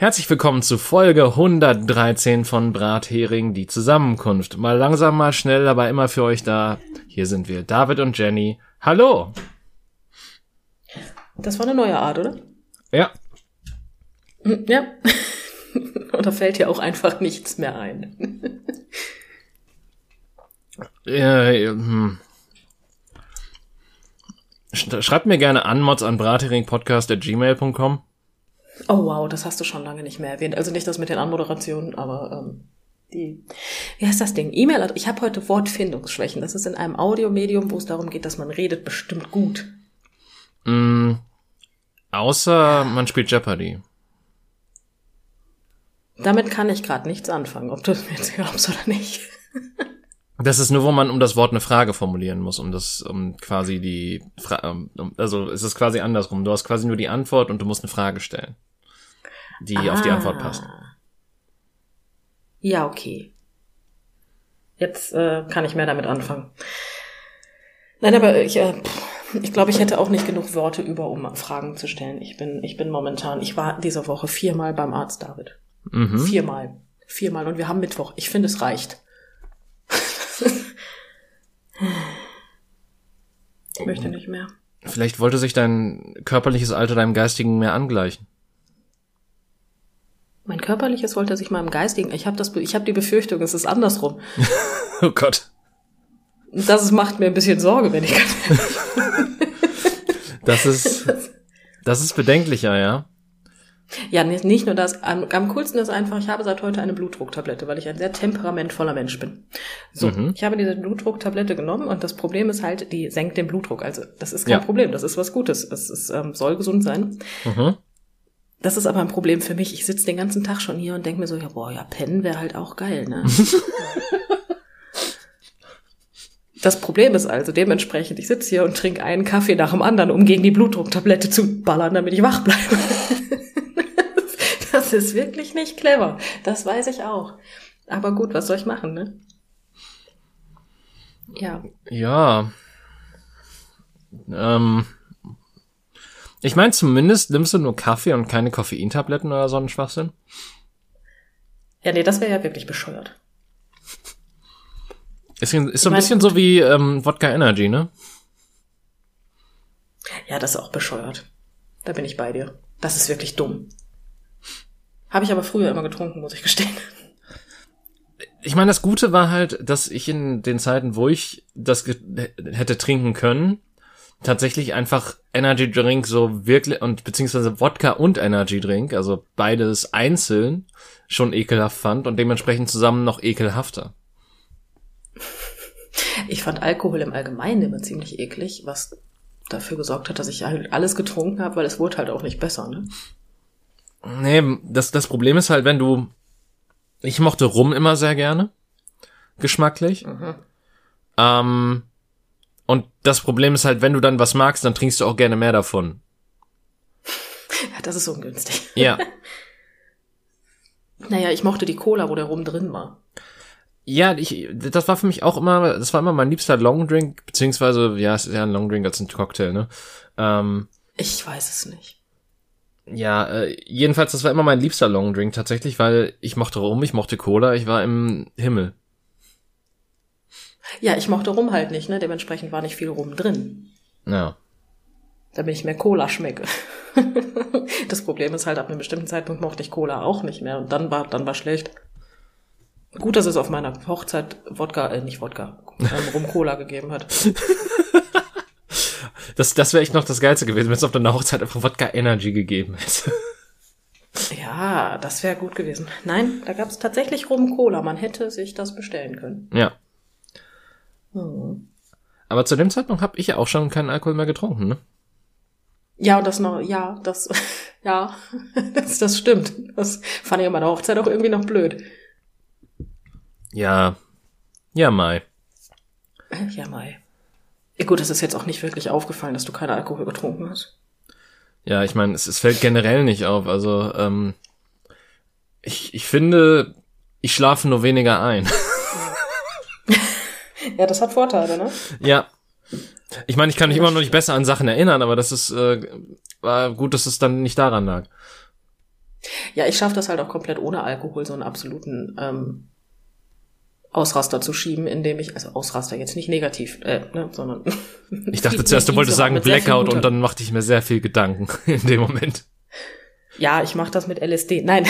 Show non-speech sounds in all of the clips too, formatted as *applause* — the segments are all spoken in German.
Herzlich willkommen zu Folge 113 von Brathering, die Zusammenkunft. Mal langsam, mal schnell, aber immer für euch da. Hier sind wir, David und Jenny. Hallo! Das war eine neue Art, oder? Ja. Hm, Ja. *laughs* Und da fällt dir auch einfach nichts mehr ein. Äh, hm. Sch- Schreibt mir gerne an, mods an bratheringpodcast.gmail.com. Oh wow, das hast du schon lange nicht mehr erwähnt. Also nicht das mit den Anmoderationen, aber ähm, die. Wie heißt das Ding? E-Mail. Ich habe heute Wortfindungsschwächen. Das ist in einem Audiomedium, wo es darum geht, dass man redet, bestimmt gut. Mm, außer man spielt Jeopardy. Damit kann ich gerade nichts anfangen, ob du es mir jetzt glaubst oder nicht. *laughs* Das ist nur, wo man um das Wort eine Frage formulieren muss, um das, um quasi die, Fra also es ist quasi andersrum. Du hast quasi nur die Antwort und du musst eine Frage stellen, die auf die Antwort passt. Ja, okay. Jetzt äh, kann ich mehr damit anfangen. Nein, aber ich, äh, ich glaube, ich hätte auch nicht genug Worte über, um Fragen zu stellen. Ich bin, ich bin momentan, ich war diese Woche viermal beim Arzt, David. Mhm. Viermal. Viermal. Und wir haben Mittwoch. Ich finde, es reicht. *laughs* ich möchte nicht mehr. Vielleicht wollte sich dein körperliches Alter deinem geistigen mehr angleichen. Mein körperliches wollte sich meinem geistigen. Ich habe das, ich habe die Befürchtung, es ist andersrum. *laughs* Oh Gott. Das macht mir ein bisschen Sorge, wenn ich ganz *laughs* Das ist, das ist bedenklicher, ja. Ja, nicht nicht nur das. Am, am coolsten ist einfach, ich habe seit heute eine Blutdrucktablette, weil ich ein sehr temperamentvoller Mensch bin. So, Mhm. ich habe diese Blutdrucktablette genommen und das Problem ist halt, die senkt den Blutdruck. Also das ist kein Ja. Problem, das ist was Gutes. Es ist, ähm, soll gesund sein. Mhm. Das ist aber ein Problem für mich. Ich sitze den ganzen Tag schon hier und denke mir so, ja, boah, ja, pennen wäre halt auch geil, ne? *laughs* Das Problem ist also dementsprechend, ich sitze hier und trinke einen Kaffee nach dem anderen, um gegen die Blutdrucktablette zu ballern, damit ich wach bleibe. *laughs* Das ist wirklich nicht clever. Das weiß ich auch. Aber gut, was soll ich machen, ne? Ja. Ja. Ähm. Ich meine, zumindest nimmst du nur Kaffee und keine Koffeintabletten oder so einen Schwachsinn. Ja, nee, das wäre ja wirklich bescheuert. Ist, ist so ein Ich mein- bisschen so wie ähm, Wodka Energy, ne? Ja, das ist auch bescheuert. Da bin ich bei dir. Das ist wirklich dumm. Habe ich aber früher immer getrunken, muss ich gestehen. Ich meine, das Gute war halt, dass ich in den Zeiten, wo ich das hätte trinken können, tatsächlich einfach Energy Drink so wirklich und beziehungsweise Wodka und Energy Drink, also beides einzeln, schon ekelhaft fand und dementsprechend zusammen noch ekelhafter. Ich fand Alkohol im Allgemeinen immer ziemlich eklig, was dafür gesorgt hat, dass ich halt alles getrunken habe, weil es wurde halt auch nicht besser, ne? Nee, das, das Problem ist halt, wenn du, ich mochte Rum immer sehr gerne, geschmacklich. Ähm, und das Problem ist halt, wenn du dann was magst, dann trinkst du auch gerne mehr davon. *laughs* Ja, das ist ungünstig. Ja. *laughs* Naja, ich mochte die Cola, wo der Rum drin war. Ja, ich, das war für mich auch immer, das war immer mein liebster Longdrink, beziehungsweise, ja, es ist ja ein Longdrink als ein Cocktail, ne? Ähm, Ich weiß es nicht. ja, äh, jedenfalls, das war immer mein liebster Longdrink tatsächlich, weil ich mochte Rum, ich mochte Cola, ich war im Himmel. Ja, ich mochte Rum halt nicht, ne? Dementsprechend war nicht viel Rum drin. Ja. Damit ich mehr Cola schmecke. *laughs* das Problem ist halt, ab einem bestimmten Zeitpunkt mochte ich Cola auch nicht mehr. Und dann war, dann war schlecht. Gut, dass es auf meiner Hochzeit Wodka, äh, nicht Wodka, ähm, Rum Cola gegeben hat. *laughs* Das, das wäre echt noch das Geilste gewesen, wenn es auf deiner Hochzeit einfach Wodka Energy gegeben hätte. *laughs* Ja, das wäre gut gewesen. Nein, da gab es tatsächlich Rum Cola. Man hätte sich das bestellen können. ja. Hm. Aber zu dem Zeitpunkt habe ich ja auch schon keinen Alkohol mehr getrunken, ne? Ja, und das noch, ja, das, *laughs* ja, *laughs* das, das stimmt. Das fand ich an meiner Hochzeit auch irgendwie noch blöd. Ja. Ja, Mai. Ja, Mai. Ja, gut, es ist jetzt auch nicht wirklich aufgefallen, dass du keinen Alkohol getrunken hast. Ja, ich meine, es, es fällt generell nicht auf. Also, ähm, ich, ich finde, ich schlafe nur weniger ein. *laughs* Ja, das hat Vorteile, ne? ja. Ich meine, ich kann mich immer noch nicht besser an Sachen erinnern, aber das ist äh, war gut, dass es dann nicht daran lag. Ja, ich schaffe das halt auch komplett ohne Alkohol, so einen absoluten ähm, Ausraster zu schieben, indem ich, also Ausraster jetzt nicht negativ, äh, ne, sondern. *laughs* Ich dachte zuerst, du wolltest sagen Blackout und dann machte ich mir sehr viel Gedanken *laughs* in dem Moment. Ja, ich mache das mit LSD. Nein.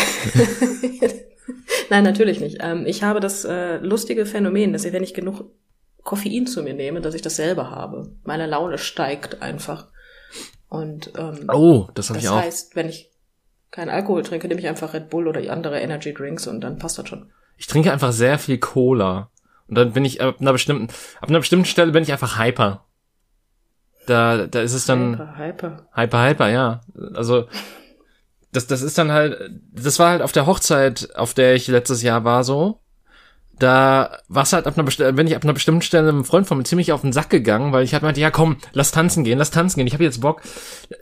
*laughs* Nein, natürlich nicht. Ähm, ich habe das äh, lustige Phänomen, dass ich, wenn ich genug Koffein zu mir nehme, dass ich das selber habe. Meine Laune steigt einfach. Und ähm, oh, das habe ich auch. Das heißt, wenn ich keinen Alkohol trinke, nehme ich einfach Red Bull oder andere Energy Drinks und dann passt das schon. Ich trinke einfach sehr viel Cola. Und dann bin ich ab einer bestimmten, ab einer bestimmten Stelle bin ich einfach hyper. Da, da ist es dann. Hyper, hyper. Hyper, hyper, ja. Also, das, das ist dann halt, das war halt auf der Hochzeit, auf der ich letztes Jahr war so. Da war es halt ab einer bestimmten, wenn ich ab einer bestimmten Stelle einem Freund von mir ziemlich auf den Sack gegangen, weil ich halt meinte, ja komm, lass tanzen gehen, lass tanzen gehen, ich habe jetzt Bock.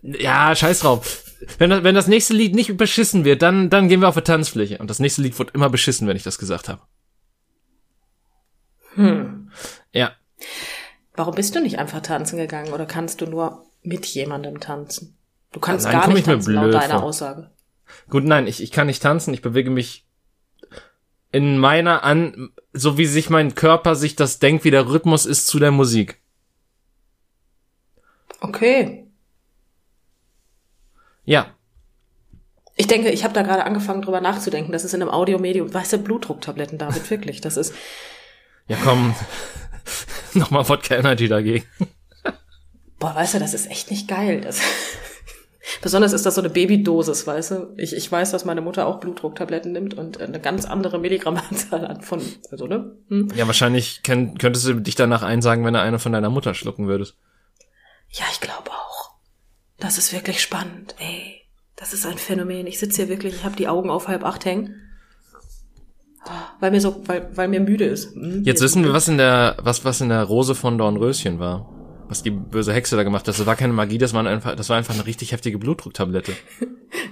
Ja, scheiß drauf. Wenn das, wenn das nächste Lied nicht beschissen wird, dann, dann gehen wir auf eine Tanzfläche. Und das nächste Lied wird immer beschissen, wenn ich das gesagt habe. Hm. Ja. Warum bist du nicht einfach tanzen gegangen oder kannst du nur mit jemandem tanzen? Du kannst Nein, gar nicht tanzen, laut deiner vor. Aussage. Gut, nein, ich, ich kann nicht tanzen, ich bewege mich in meiner an, so wie sich mein Körper sich das denkt, wie der Rhythmus ist zu der Musik. Okay. Ja. Ich denke, ich habe da gerade angefangen drüber nachzudenken. Das ist in einem Audiomedium. Weißt du, Blutdrucktabletten, David, *laughs* wirklich. Das ist. Ja, komm. *laughs* Nochmal Wodka Energy dagegen. Boah, weißt du, das ist echt nicht geil. Das Besonders ist das so eine Babydosis, weißt du? Ich, ich weiß, dass meine Mutter auch Blutdrucktabletten nimmt und eine ganz andere Milligrammanzahl hat von, also, ne? Hm. Ja, wahrscheinlich kenn, könntest du dich danach einsagen, wenn du eine von deiner Mutter schlucken würdest. Ja, ich glaube auch. Das ist wirklich spannend, ey. Das ist ein Phänomen. Ich sitze hier wirklich, ich habe die Augen auf halb acht hängen. Weil mir so, weil, weil mir müde ist. Hm, Jetzt wissen wir, was in der, was, was in der Rose von Dornröschen war. Was die böse Hexe da gemacht hat. Das war keine Magie, das war einfach, das war einfach eine richtig heftige Blutdrucktablette.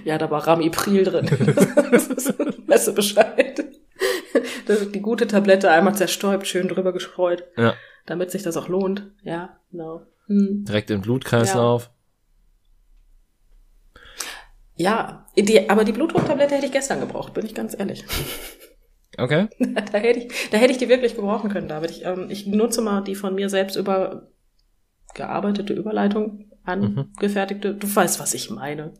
Ja, da war Ramipril drin. *laughs* weißt du Bescheid? Das ist die gute Tablette einmal zerstäubt, schön drüber gestreut. Ja. Damit sich das auch lohnt. Ja, genau. Hm. Direkt im Blutkreislauf. Ja, die, aber die Blutdrucktablette hätte ich gestern gebraucht, bin ich ganz ehrlich. *laughs* Okay. da hätte ich, da hätte ich die wirklich gebrauchen können, David. Ich, ähm, ich nutze mal die von mir selbst über gearbeitete Überleitung angefertigte. Du weißt, was ich meine.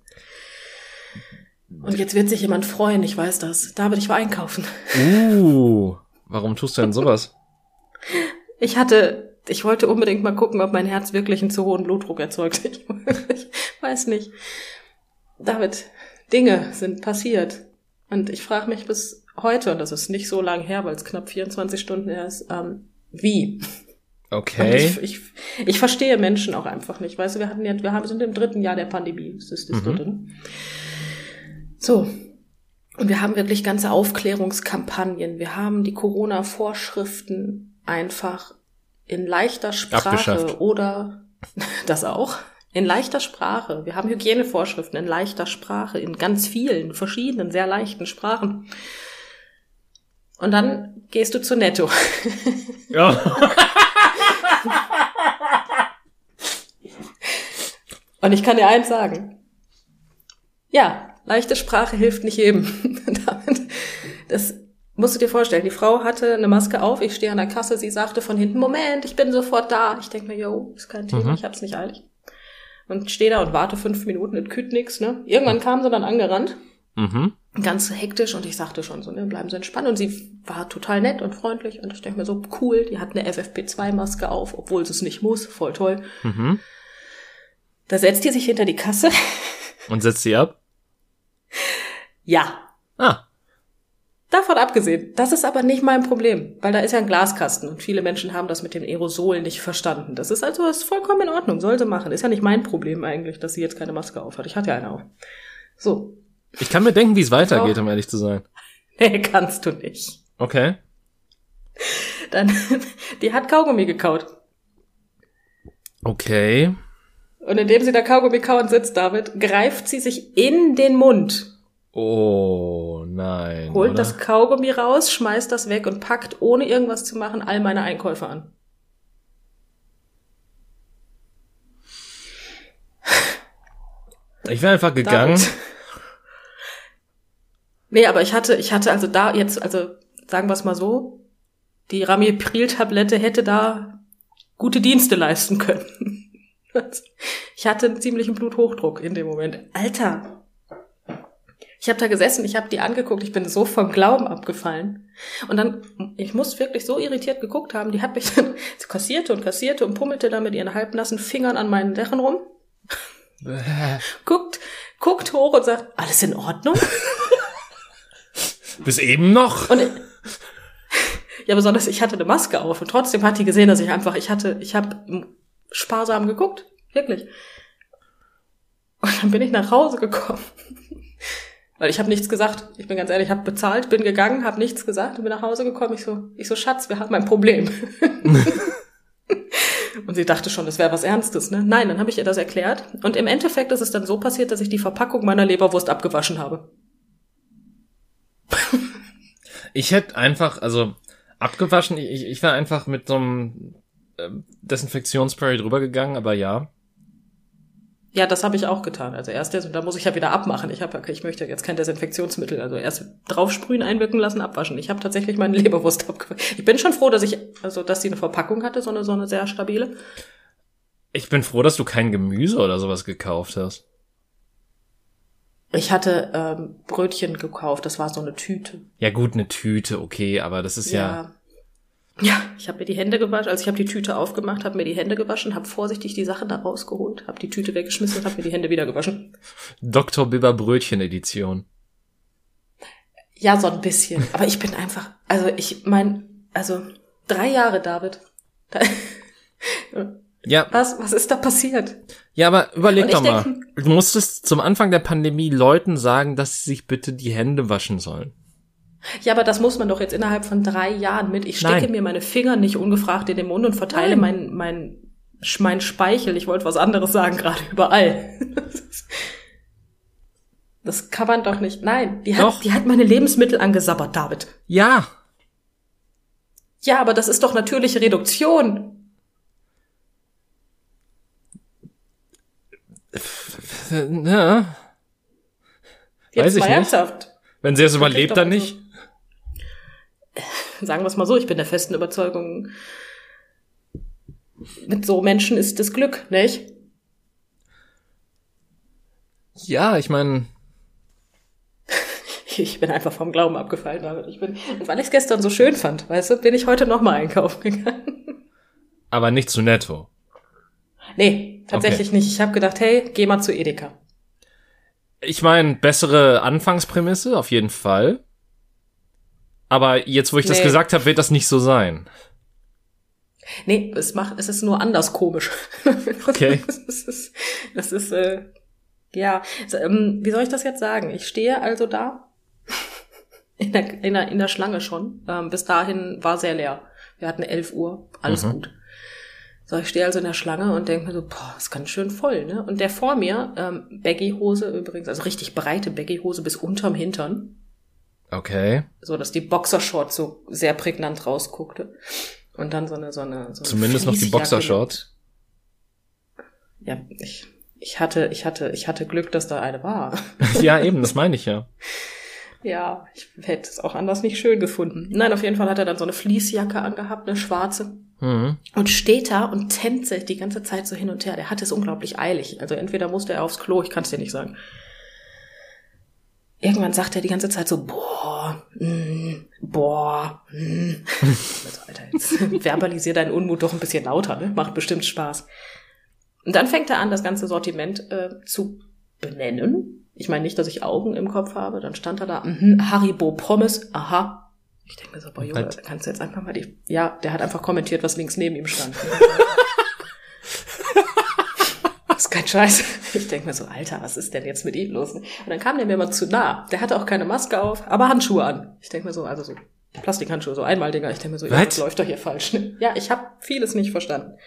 Und jetzt wird sich jemand freuen, ich weiß das. David, ich war einkaufen. Uh, warum *laughs* tust du denn sowas? Ich hatte, ich wollte unbedingt mal gucken, ob mein Herz wirklich einen zu hohen Blutdruck erzeugt. Ich, *laughs* ich weiß nicht. David, Dinge sind passiert. Und ich frage mich bis heute, und das ist nicht so lang her, weil es knapp 24 Stunden her ist, ähm, wie? Okay. Ich, ich, ich verstehe Menschen auch einfach nicht. Weißt du, wir hatten ja, wir haben, sind im dritten Jahr der Pandemie. Das ist das Mhm. dritte. So. Und wir haben wirklich ganze Aufklärungskampagnen. Wir haben die Corona-Vorschriften einfach in leichter Sprache oder *laughs* das auch. In leichter Sprache. Wir haben Hygienevorschriften in leichter Sprache, in ganz vielen, verschiedenen, sehr leichten Sprachen. Und dann gehst du zu Netto. Ja. *laughs* Und ich kann dir eins sagen. Ja, leichte Sprache hilft nicht jedem. *laughs* Das musst du dir vorstellen. Die Frau hatte eine Maske auf, ich stehe an der Kasse, sie sagte von hinten, Moment, ich bin sofort da. Ich denke mir, yo, ist kein Thema, Mhm. ich hab's nicht eilig. Und stehe da und warte fünf Minuten, es küt nix, ne? Irgendwann kam sie dann angerannt, Mhm. ganz hektisch und ich sagte schon so, ne, bleiben Sie entspannt. Und sie war total nett und freundlich und ich denke mir so, cool, die hat eine FFP2-Maske auf, obwohl sie es nicht muss, voll toll. Mhm. Da setzt die sich hinter die Kasse. *laughs* Und setzt sie ab? Ja, Ah. Davon abgesehen, das ist aber nicht mein Problem, weil da ist ja ein Glaskasten und viele Menschen haben das mit den Aerosolen nicht verstanden. Das ist also ist vollkommen in Ordnung, soll sie machen. Ist ja nicht mein Problem eigentlich, dass sie jetzt keine Maske aufhat. Ich hatte ja eine auf. So, Ich kann mir denken, wie es weitergeht, um ehrlich zu sein. *laughs* nee, kannst du nicht. Okay. Dann, *laughs* die hat Kaugummi gekaut. Okay. Und indem sie da Kaugummi kauen sitzt, David, greift sie sich in den Mund, Oh, nein. holt oder? das Kaugummi raus, schmeißt das weg und packt, ohne irgendwas zu machen, all meine Einkäufe an. Ich wäre einfach gegangen. David. Nee, aber ich hatte, ich hatte also da jetzt, also sagen wir es mal so, die Ramipril-Tablette hätte da gute Dienste leisten können. Ich hatte einen ziemlichen Bluthochdruck in dem Moment. Alter! Ich habe da gesessen, ich habe die angeguckt, ich bin so vom Glauben abgefallen. Und dann, ich muss wirklich so irritiert geguckt haben, die hat mich dann, *laughs* sie kassierte und kassierte und pummelte da mit ihren halbnassen Fingern an meinen Dächen rum. *laughs* guckt, guckt hoch und sagt, alles in Ordnung? Bis eben noch. Und ja, besonders ich hatte eine Maske auf und trotzdem hat die gesehen, dass ich einfach, ich hatte, ich habe sparsam geguckt, wirklich. Und dann bin ich nach Hause gekommen. Weil ich habe nichts gesagt. Ich bin ganz ehrlich, ich habe bezahlt, bin gegangen, habe nichts gesagt und bin nach Hause gekommen. Ich so, ich so Schatz, wir haben ein Problem. *laughs* und sie dachte schon, das wäre was Ernstes, ne? Nein, dann habe ich ihr das erklärt und im Endeffekt ist es dann so passiert, dass ich die Verpackung meiner Leberwurst abgewaschen habe. ich hätte einfach, also abgewaschen, ich, ich wäre einfach mit so einem Desinfektionsspray drüber gegangen, aber ja. Ja, das habe ich auch getan. Also erst jetzt, und da muss ich ja wieder abmachen. Ich habe, ich möchte jetzt kein Desinfektionsmittel. Also erst draufsprühen, einwirken lassen, abwaschen. Ich habe tatsächlich meine *laughs* Leberwurst abgewaschen. Ich bin schon froh, dass ich, also dass sie eine Verpackung hatte, so eine, so eine sehr stabile. Ich bin froh, dass du kein Gemüse oder sowas gekauft hast. Ich hatte ähm, Brötchen gekauft, das war so eine Tüte. Ja gut, eine Tüte, okay, aber das ist ja. Ja, ja ich habe mir die Hände gewaschen, also ich habe die Tüte aufgemacht, habe mir die Hände gewaschen, habe vorsichtig die Sachen da rausgeholt, habe die Tüte weggeschmissen und habe mir die Hände wieder gewaschen. Dr. Bibber Brötchen Edition. Ja, so ein bisschen. *laughs* Aber ich bin einfach, also ich mein, also drei Jahre, David. *laughs* Ja. Was, was ist da passiert? Ja, aber überleg doch mal. denk- Du musstest zum Anfang der Pandemie Leuten sagen, dass sie sich bitte die Hände waschen sollen. Ja, aber das muss man doch jetzt innerhalb von drei Jahren mit. Ich stecke Nein. mir meine Finger nicht ungefragt in den Mund und verteile Nein. mein, mein, mein Speichel. Ich wollte was anderes sagen, gerade überall. *laughs* Das kann man doch nicht. Nein, die Doch. hat, die hat meine Lebensmittel angesabbert, David. Ja. Ja, aber das ist doch natürliche Reduktion. Ja. Jetzt Weiß ich nicht. ernsthaft. Wenn sie es überlebt, doch dann also- nicht. Sagen wir es mal so, ich bin der festen Überzeugung, mit so Menschen ist das Glück, nicht? Ja, ich meine, *laughs* Ich bin einfach vom Glauben abgefallen, David. Ich bin, und weil ich es gestern so schön fand, weißt du, bin ich heute nochmal einkaufen gegangen. aber nicht zu netto. Nee, tatsächlich nicht. Ich habe gedacht, hey, geh mal zu Edeka. Ich meine, bessere Anfangsprämisse, auf jeden Fall. Aber jetzt, wo ich das Nee. gesagt habe, wird das nicht so sein. Nee, es macht, es ist nur anders komisch. *laughs* Okay. Das ist, das ist äh, ja, so, ähm, wie soll ich das jetzt sagen? Ich stehe also da *laughs* in der, in der, in der Schlange schon. Ähm, bis dahin war sehr leer. Wir hatten 11 Uhr, alles Mhm. gut. So, ich stehe also in der Schlange und denke mir so, boah, ist ganz schön voll, ne? Und der vor mir, ähm, Baggy-Hose übrigens, also richtig breite Baggy-Hose bis unterm Hintern, Okay. so dass die Boxershorts so sehr prägnant rausguckte. Und dann so eine, so eine, so eine Zumindest noch die Boxershorts. Ja, ich, ich hatte, ich hatte, ich hatte Glück, dass da eine war. *laughs* ja, eben, das meine ich ja. ja, ich hätte es auch anders nicht schön gefunden. Nein, auf jeden Fall hat er dann so eine Fließjacke angehabt, eine schwarze. Mhm. Und steht da und tänzelt die ganze Zeit so hin und her. Der hat es unglaublich eilig. Also entweder musste er aufs Klo, ich kann es dir nicht sagen. Irgendwann sagt er die ganze Zeit so, boah, mm, boah, mm. *laughs* also, Alter, jetzt *laughs* verbalisier deinen Unmut doch ein bisschen lauter, ne? Macht bestimmt Spaß. Und dann fängt er an, das ganze Sortiment äh, zu benennen. Ich meine nicht, dass ich Augen im Kopf habe. Dann stand er da, mhm, Haribo Pommes, aha. Ich denke mir so, boah, Junge, Was? kannst du jetzt einfach mal die... Ja, der hat einfach kommentiert, was links neben ihm stand. *laughs* Ist kein Scheiß. Ich denke mir so, Alter, was ist denn jetzt mit ihm los? Und dann kam der mir mal zu nah. Der hatte auch keine Maske auf, aber Handschuhe an. Ich denke mir so, also so Plastikhandschuhe, so Einmaldinger. Ich denke mir so, ja, das läuft doch hier falsch. ne? *laughs* Ja, ich habe vieles nicht verstanden.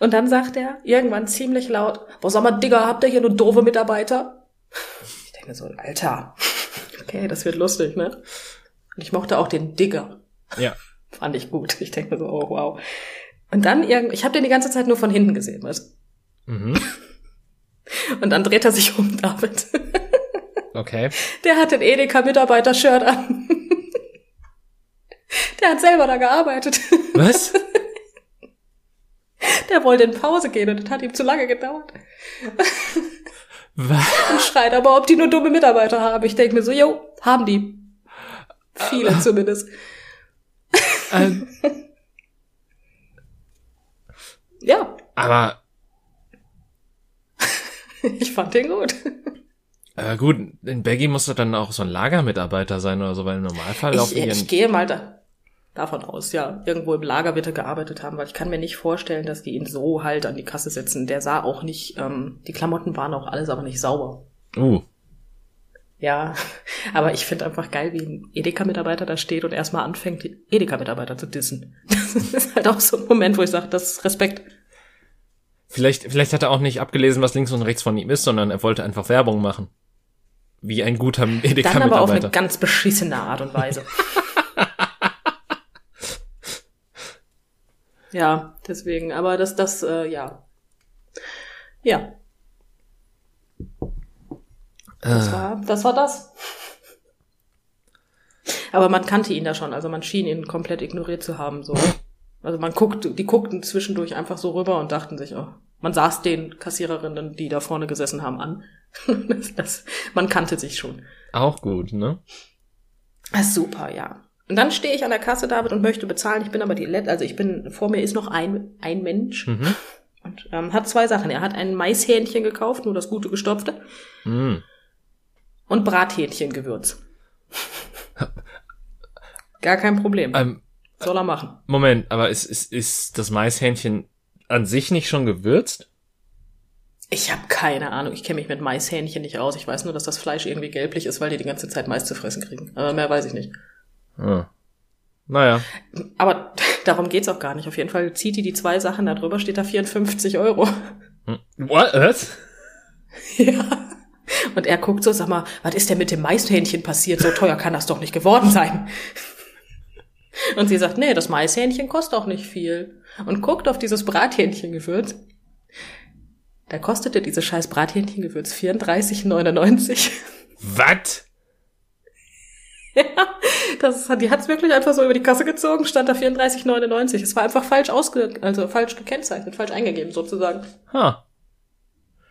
Und dann sagt er irgendwann ziemlich laut, boah, sag mal, Digga, habt ihr hier nur doofe Mitarbeiter? Ich denke mir so, Alter, okay, das wird lustig, ne? Und ich mochte auch den Digger. Ja. Fand ich gut. Ich denke mir so, oh wow. Und dann irgend, ich habe den die ganze Zeit nur von hinten gesehen, weißt Mhm. *laughs* Und dann dreht er sich um, David. *laughs* Okay. Der hat ein Edeka-Mitarbeiter-Shirt an. *laughs* Der hat selber da gearbeitet. Was? Der wollte in Pause gehen und das hat ihm zu lange gedauert. Was? Und schreit aber, ob die nur dumme Mitarbeiter haben. Ich denke mir so, jo, haben die. Viele zumindest. Ähm, Ja, aber ich fand den gut. äh, gut, in Baggy muss doch dann auch so ein Lagermitarbeiter sein oder so, weil im Normalfall Ich, laufen ich gehe mal da, davon aus, ja. Irgendwo im Lager wird er gearbeitet haben, weil ich kann mir nicht vorstellen, dass die ihn so halt an die Kasse setzen. Der sah auch nicht, ähm, die Klamotten waren auch alles aber nicht sauber. Uh, Ja, *laughs* aber ich finde einfach geil, wie ein Edeka-Mitarbeiter da steht und erstmal anfängt, Edeka-Mitarbeiter zu dissen. *laughs* Das ist halt auch so ein Moment, wo ich sage, das ist Respekt. Vielleicht, vielleicht hat er auch nicht abgelesen, was links und rechts von ihm ist, sondern er wollte einfach Werbung machen. Wie ein guter Dann aber auf eine Edeka-Mitarbeiter. ganz beschissene Art und Weise. *laughs* ja, deswegen, aber das, das, äh, ja. Ja, das Äh, war, das war das. Aber man kannte ihn da schon, also man schien ihn komplett ignoriert zu haben, so. Also man guckte, die guckten zwischendurch einfach so rüber und dachten sich, oh, man saß den Kassiererinnen, die da vorne gesessen haben, an. *laughs* das, das, man kannte sich schon. auch gut, ne? Ah, super, ja. Und dann stehe ich an der Kasse, David, und möchte bezahlen. Ich bin aber die Let also ich bin, vor mir ist noch ein, ein Mensch Mhm. und ähm, hat zwei Sachen. Er hat ein Maishähnchen gekauft, nur das gute gestopfte, Mm. und Brathähnchengewürz. *laughs* Gar kein Problem. Ähm, Soll er machen. Moment, aber ist, ist, ist das Maishähnchen an sich nicht schon gewürzt? Ich habe keine Ahnung. Ich kenne mich mit Maishähnchen nicht aus. Ich weiß nur, dass das Fleisch irgendwie gelblich ist, weil die die ganze Zeit Mais zu fressen kriegen. Aber mehr weiß ich nicht. Ah. Naja. Aber *laughs* darum geht's auch gar nicht. Auf jeden Fall zieht die die zwei Sachen, da drüber steht da 54 Euro. Hm. What? Was? *laughs* Ja. Und er guckt so, sag mal, was ist denn mit dem Maishähnchen passiert? So teuer kann das doch nicht geworden sein. Und sie sagt, nee, das Maishähnchen kostet auch nicht viel. Und guckt auf dieses Brathähnchengewürz. Da kostete dieses scheiß Brathähnchengewürz 34,99. Was? ja, das hat, die hat's wirklich einfach so über die Kasse gezogen, stand da 34,99. Es war einfach falsch ausge, also falsch gekennzeichnet, falsch eingegeben sozusagen. Ha.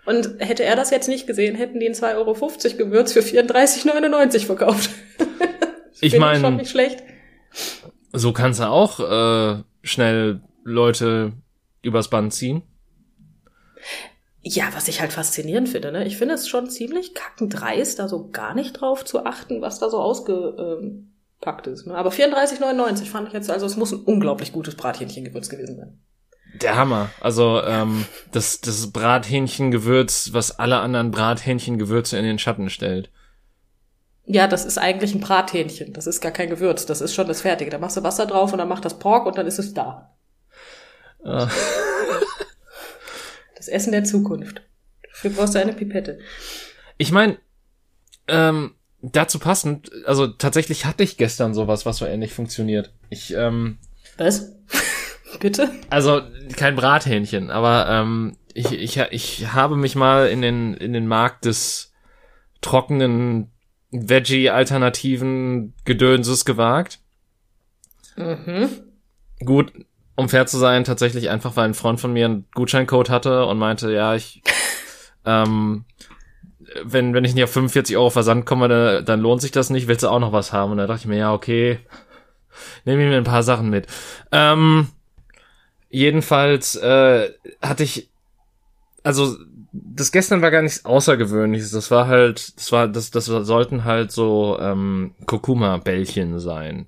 Und hätte er das jetzt nicht gesehen, hätten die ein 2,50 Euro Gewürz für 34,99 verkauft. *laughs* Ich Finde mein- schon nicht schlecht. So kannst du auch äh, schnell Leute übers Band ziehen. Ja, was ich halt faszinierend finde, ne? Ich finde es schon ziemlich kackendreist, da so gar nicht drauf zu achten, was da so ausgepackt ist. Ne? Aber 34,99 fand ich jetzt, also es muss ein unglaublich gutes Brathähnchengewürz gewesen sein. Der Hammer. Also ähm, das, das Brathähnchengewürz, was alle anderen Brathähnchengewürze in den Schatten stellt. Ja, das ist eigentlich ein Brathähnchen. Das ist gar kein Gewürz. Das ist schon das Fertige. Da machst du Wasser drauf und dann macht das Pork und dann ist es da. Äh, Das Essen der Zukunft. Dafür brauchst du eine Pipette. ich meine, ähm, dazu passend, also tatsächlich hatte ich gestern sowas, was so ähnlich funktioniert. Ich, ähm, Was? *laughs* Bitte? also kein Brathähnchen, aber ähm, ich, ich, ich habe mich mal in den, in den Markt des trockenen Veggie-alternativen Gedönses gewagt. Mhm. Gut, um fair zu sein, tatsächlich einfach, weil ein Freund von mir einen Gutscheincode hatte und meinte, ja, ich, *laughs* ähm, wenn, wenn ich nicht auf 45 Euro Versand komme, dann, dann lohnt sich das nicht, willst du auch noch was haben? Und da dachte ich mir, ja, okay, nehme ich mir ein paar Sachen mit. Ähm, jedenfalls äh, hatte ich, also das gestern war gar nichts Außergewöhnliches. Das war halt, das war, das, das sollten halt so ähm, Kurkuma-Bällchen sein.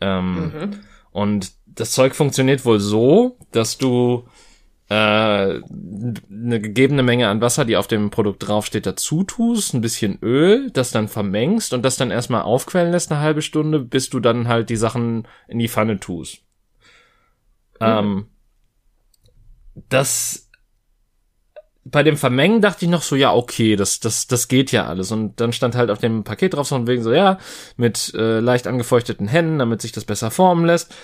Ähm, Mhm. und das Zeug funktioniert wohl so, dass du äh, eine gegebene Menge an Wasser, die auf dem Produkt draufsteht, dazu tust, ein bisschen Öl, das dann vermengst und das dann erstmal aufquellen lässt eine halbe Stunde, bis du dann halt die Sachen in die Pfanne tust. Ähm, das bei dem Vermengen dachte ich noch so, ja, okay, das, das, das geht ja alles. Und dann stand halt auf dem Paket drauf so von wegen so, ja, mit äh, leicht angefeuchteten Händen, damit sich das besser formen lässt.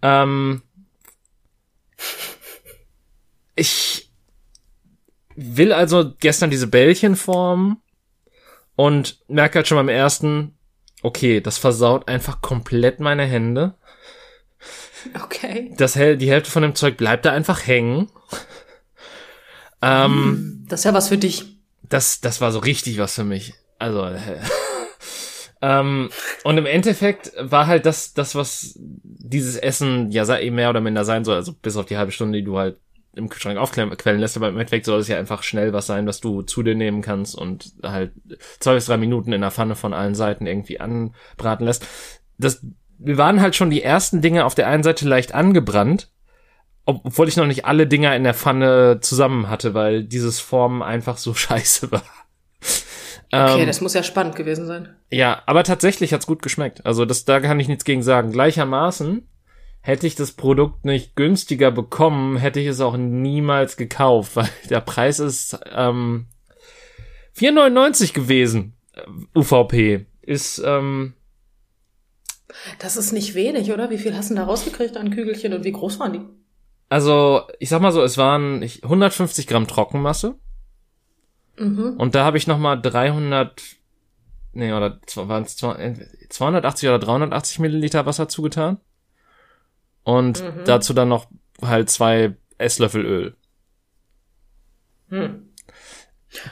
Ähm, ich will also gestern diese Bällchen formen Und merke halt schon beim ersten, okay, das versaut einfach komplett meine Hände. Okay. Das, die Hälfte von dem Zeug bleibt da einfach hängen. Ähm, Das ist ja was für dich. das, das war so richtig was für mich. Also, äh, *laughs* ähm, und im Endeffekt war halt das, das, was dieses Essen ja sei- mehr oder minder sein soll, also bis auf die halbe Stunde, die du halt im Kühlschrank aufquellen lässt, aber im Endeffekt soll es ja einfach schnell was sein, was du zu dir nehmen kannst und halt zwei bis drei Minuten in der Pfanne von allen Seiten irgendwie anbraten lässt. Das, wir waren halt schon die ersten Dinge auf der einen Seite leicht angebrannt, obwohl ich noch nicht alle Dinger in der Pfanne zusammen hatte, weil dieses Formen einfach so *laughs* scheiße war. Okay, Ähm, das muss ja spannend gewesen sein. ja, aber tatsächlich hat's gut geschmeckt. Also das, da kann ich nichts gegen sagen. Gleichermaßen hätte ich das Produkt nicht günstiger bekommen, hätte ich es auch niemals gekauft, *laughs* weil der Preis ist ähm, 4,99 gewesen. Äh, UVP ist ähm, Das ist nicht wenig, oder? Wie viel hast du da rausgekriegt an Kügelchen und wie groß waren die? Also ich sag mal so, es waren ich- 150 Gramm Trockenmasse Mhm. und da habe ich noch mal 300 nee oder waren es 280 oder 380 Milliliter Wasser zugetan und Mhm. dazu dann noch halt zwei Esslöffel Öl. Hm.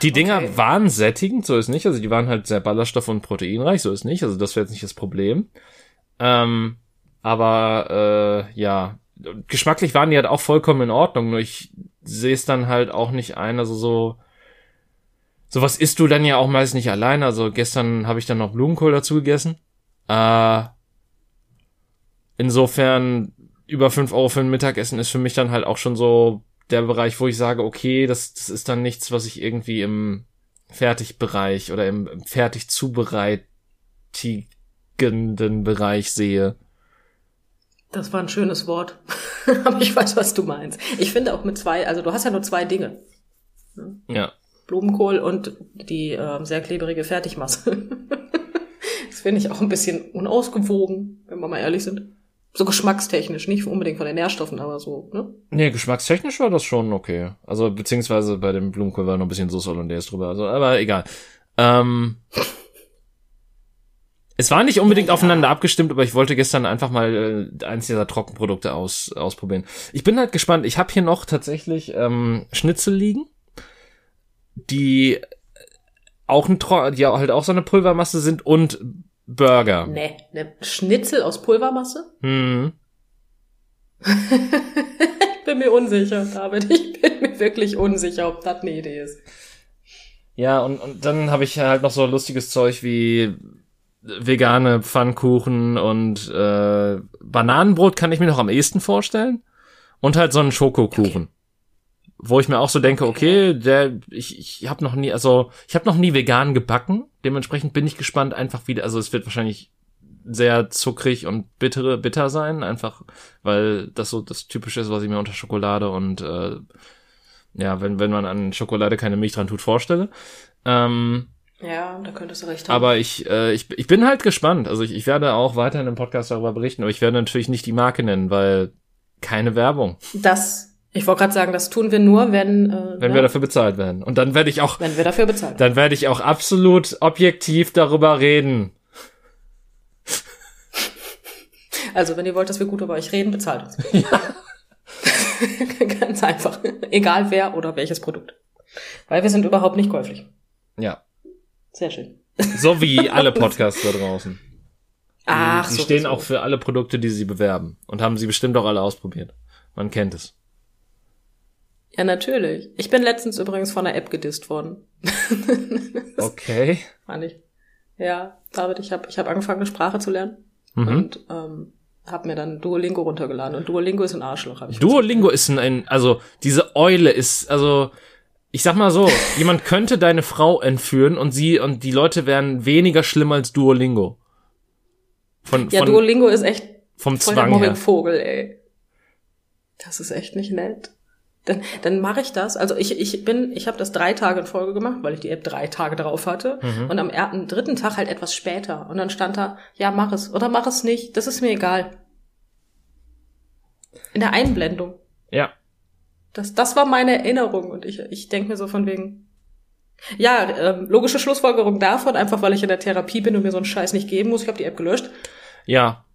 Die Dinger Okay. waren sättigend, so ist nicht. Also die waren halt sehr ballaststoff- und proteinreich, so ist nicht. Also das wäre jetzt nicht das Problem. Ähm, aber äh, ja, geschmacklich waren die halt auch vollkommen in Ordnung. Nur ich sehe es dann halt auch nicht ein. Also so, sowas isst du dann ja auch meist nicht alleine. Also gestern habe ich dann noch Blumenkohl dazu gegessen. Äh, insofern über fünf Euro für ein Mittagessen ist für mich dann halt auch schon so der Bereich, wo ich sage, okay, das, das ist dann nichts, was ich irgendwie im Fertigbereich oder im, im fertig zubereitigenden Bereich sehe. Das war ein schönes Wort. *laughs* Aber ich weiß, was du meinst. Ich finde auch mit zwei, also du hast ja nur zwei Dinge. Ja. Blumenkohl und die ähm, sehr klebrige Fertigmasse. *laughs* das finde ich auch ein bisschen unausgewogen, wenn wir mal ehrlich sind. So geschmackstechnisch, nicht unbedingt von den Nährstoffen, aber so, ne? Nee, geschmackstechnisch war das schon okay. Also, beziehungsweise bei dem Blumenkohl war noch ein bisschen Sauce Hollandaise drüber. Also, aber egal. Ähm, es war nicht unbedingt Ja, ja. aufeinander abgestimmt, aber ich wollte gestern einfach mal äh, eins dieser Trockenprodukte aus, ausprobieren. Ich bin halt gespannt. Ich habe hier noch tatsächlich ähm, Schnitzel liegen, die auch ein Tro die halt auch so eine Pulvermasse sind und Burger. Nee, ne Schnitzel aus Pulvermasse? Hm. *laughs* Ich bin mir unsicher, David. Ich bin mir wirklich unsicher, ob das eine Idee ist. Ja, und, und dann habe ich halt noch so lustiges Zeug wie vegane Pfannkuchen und äh, Bananenbrot kann ich mir noch am ehesten vorstellen. Und halt so einen Schokokuchen. Wo ich mir auch so denke, okay, der, ich, ich habe noch nie, also ich habe noch nie vegan gebacken. Dementsprechend bin ich gespannt, einfach wieder, also es wird wahrscheinlich sehr zuckrig und bittere, bitter sein, einfach weil das so das Typische ist, was ich mir unter Schokolade und äh, ja, wenn, wenn man an Schokolade keine Milch dran tut, vorstelle. Ähm, Ja, da könntest du recht haben. aber ich, äh, ich, ich bin halt gespannt. Also ich, ich werde auch weiter in dem Podcast darüber berichten, aber ich werde natürlich nicht die Marke nennen, weil keine Werbung, das, ich wollte gerade sagen, das tun wir nur, wenn, äh, wenn ne, wir dafür bezahlt werden. Und dann werde ich auch, wenn wir dafür bezahlen. dann werde ich auch absolut objektiv darüber reden. Also, wenn ihr wollt, dass wir gut über euch reden, bezahlt uns. *laughs* *laughs* Ganz einfach. Egal wer oder welches Produkt. Weil wir sind überhaupt nicht käuflich. Ja. Sehr schön. So wie alle Podcasts da draußen. Ach, die sowieso. stehen auch für alle Produkte, die sie bewerben. Und haben sie bestimmt auch alle ausprobiert. Man kennt es. Ja, natürlich. Ich bin letztens übrigens von einer App gedisst worden. *laughs* Okay. Fand ich. Ja, David, ich habe ich hab angefangen, eine Sprache zu lernen. Mhm. Und ähm, habe mir dann Duolingo runtergeladen. Und Duolingo ist ein Arschloch, habe ich Duolingo ist ein, ein, also diese Eule ist, also ich sag mal so, jemand könnte deine Frau entführen und sie und die Leute wären weniger schlimm als Duolingo. Von, Ja, von Duolingo ist echt vom voll der Zwang her. Mobbingvogel, ey. Das ist echt nicht nett. Dann, dann mache ich das. Also ich, ich bin, ich habe das drei Tage in Folge gemacht, weil ich die App drei Tage drauf hatte. Mhm. Und am ersten, dritten Tag halt etwas später. Und dann stand da, ja, mach es oder mach es nicht. Das ist mir egal. In der Einblendung. Ja. Das, das war meine Erinnerung. Und ich, ich denke mir so von wegen, Ja, ähm, logische Schlussfolgerung davon, einfach weil ich in der Therapie bin und mir so einen Scheiß nicht geben muss. Ich habe die App gelöscht. Ja.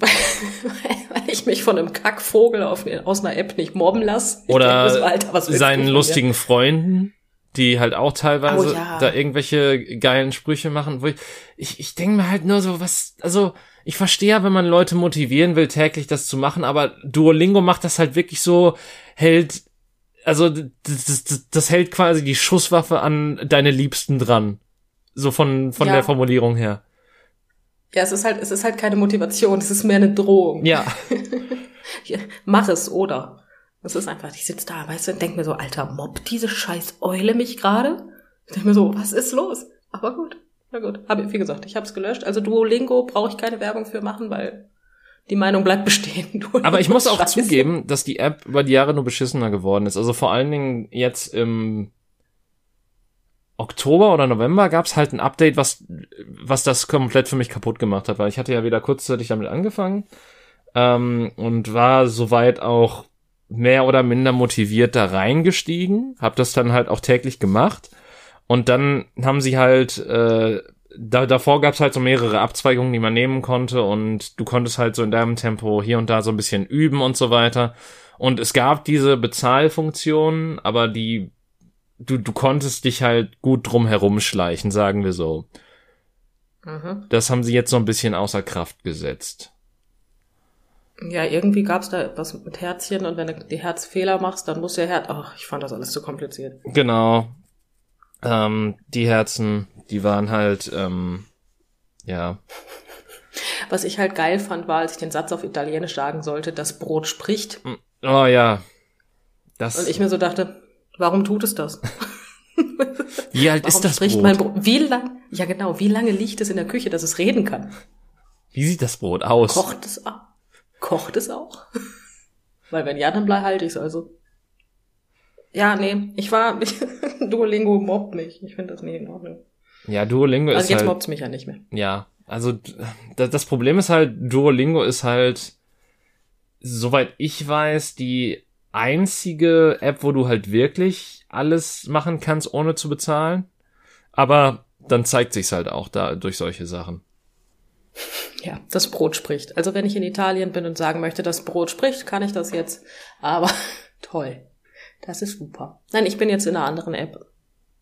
*laughs* weil ich mich von einem Kackvogel auf, aus einer App nicht mobben lasse. Oder denk Alter, seinen lustigen Freunden, die halt auch teilweise Oh ja. da irgendwelche geilen Sprüche machen, wo ich, ich, ich denke mir halt nur so, was, also ich verstehe ja, wenn man Leute motivieren will, täglich das zu machen, aber Duolingo macht das halt wirklich so, hält, also das, das, das hält quasi die Schusswaffe an deine Liebsten dran. So von, von Ja. der Formulierung her. Ja, es ist halt, es ist halt keine Motivation, es ist mehr eine Drohung. Ja, *laughs* Mach es, oder? Es ist einfach, ich sitze da, weißt du, und denk mir so, Alter, mobbt diese scheiß Eule mich gerade? Ich denk mir so, was ist los? Aber gut, na gut. Hab, wie gesagt, ich habe es gelöscht. Also Duolingo brauche ich keine Werbung für machen, weil die Meinung bleibt bestehen. *laughs* Duolingo Aber ich muss auch scheiße. zugeben, dass die App über die Jahre nur beschissener geworden ist. Also vor allen Dingen jetzt im Oktober oder November gab's halt ein Update, was, was das komplett für mich kaputt gemacht hat, weil ich hatte ja wieder kurzzeitig damit angefangen ähm, und war soweit auch mehr oder minder motiviert da reingestiegen, hab das dann halt auch täglich gemacht und dann haben sie halt äh, da, davor gab's halt so mehrere Abzweigungen, die man nehmen konnte und du konntest halt so in deinem Tempo hier und da so ein bisschen üben und so weiter. Und es gab diese Bezahlfunktion, aber die, du, du konntest dich halt gut drum herumschleichen, sagen wir so. Mhm. Das haben sie jetzt so ein bisschen außer Kraft gesetzt. Ja, irgendwie gab's da etwas mit Herzchen und wenn du die Herzfehler machst, dann muss der Herz. Ach, ich fand das alles zu kompliziert. Genau. Ähm, die Herzen, die waren halt, ähm, ja. Was ich halt geil fand, war, als ich den Satz auf Italienisch sagen sollte, das Brot spricht. Oh ja. Das, Und ich mir so dachte, warum tut es das? *laughs* wie alt Warum ist das spricht Brot? mein Brot? Wie lang? Ja, genau. Wie lange liegt es in der Küche, dass es reden kann? Wie sieht das Brot aus? Kocht es auch? Kocht es auch? *laughs* Weil wenn ja, dann bleib halte ich es also. Ja, nee, ich war, *laughs* Duolingo mobbt mich. Ich finde das nicht in Ordnung. Ja, Duolingo Also ist jetzt halt, mobbt es mich ja nicht mehr. ja, also das Problem ist halt, Duolingo ist halt, soweit ich weiß, die einzige App, wo du halt wirklich alles machen kannst, ohne zu bezahlen. Aber dann zeigt sich's halt auch da durch solche Sachen. Ja, das Brot spricht. Also wenn ich in Italien bin und sagen möchte, das Brot spricht, kann ich das jetzt. Aber *laughs* toll. Das ist super. Nein, ich bin jetzt in einer anderen App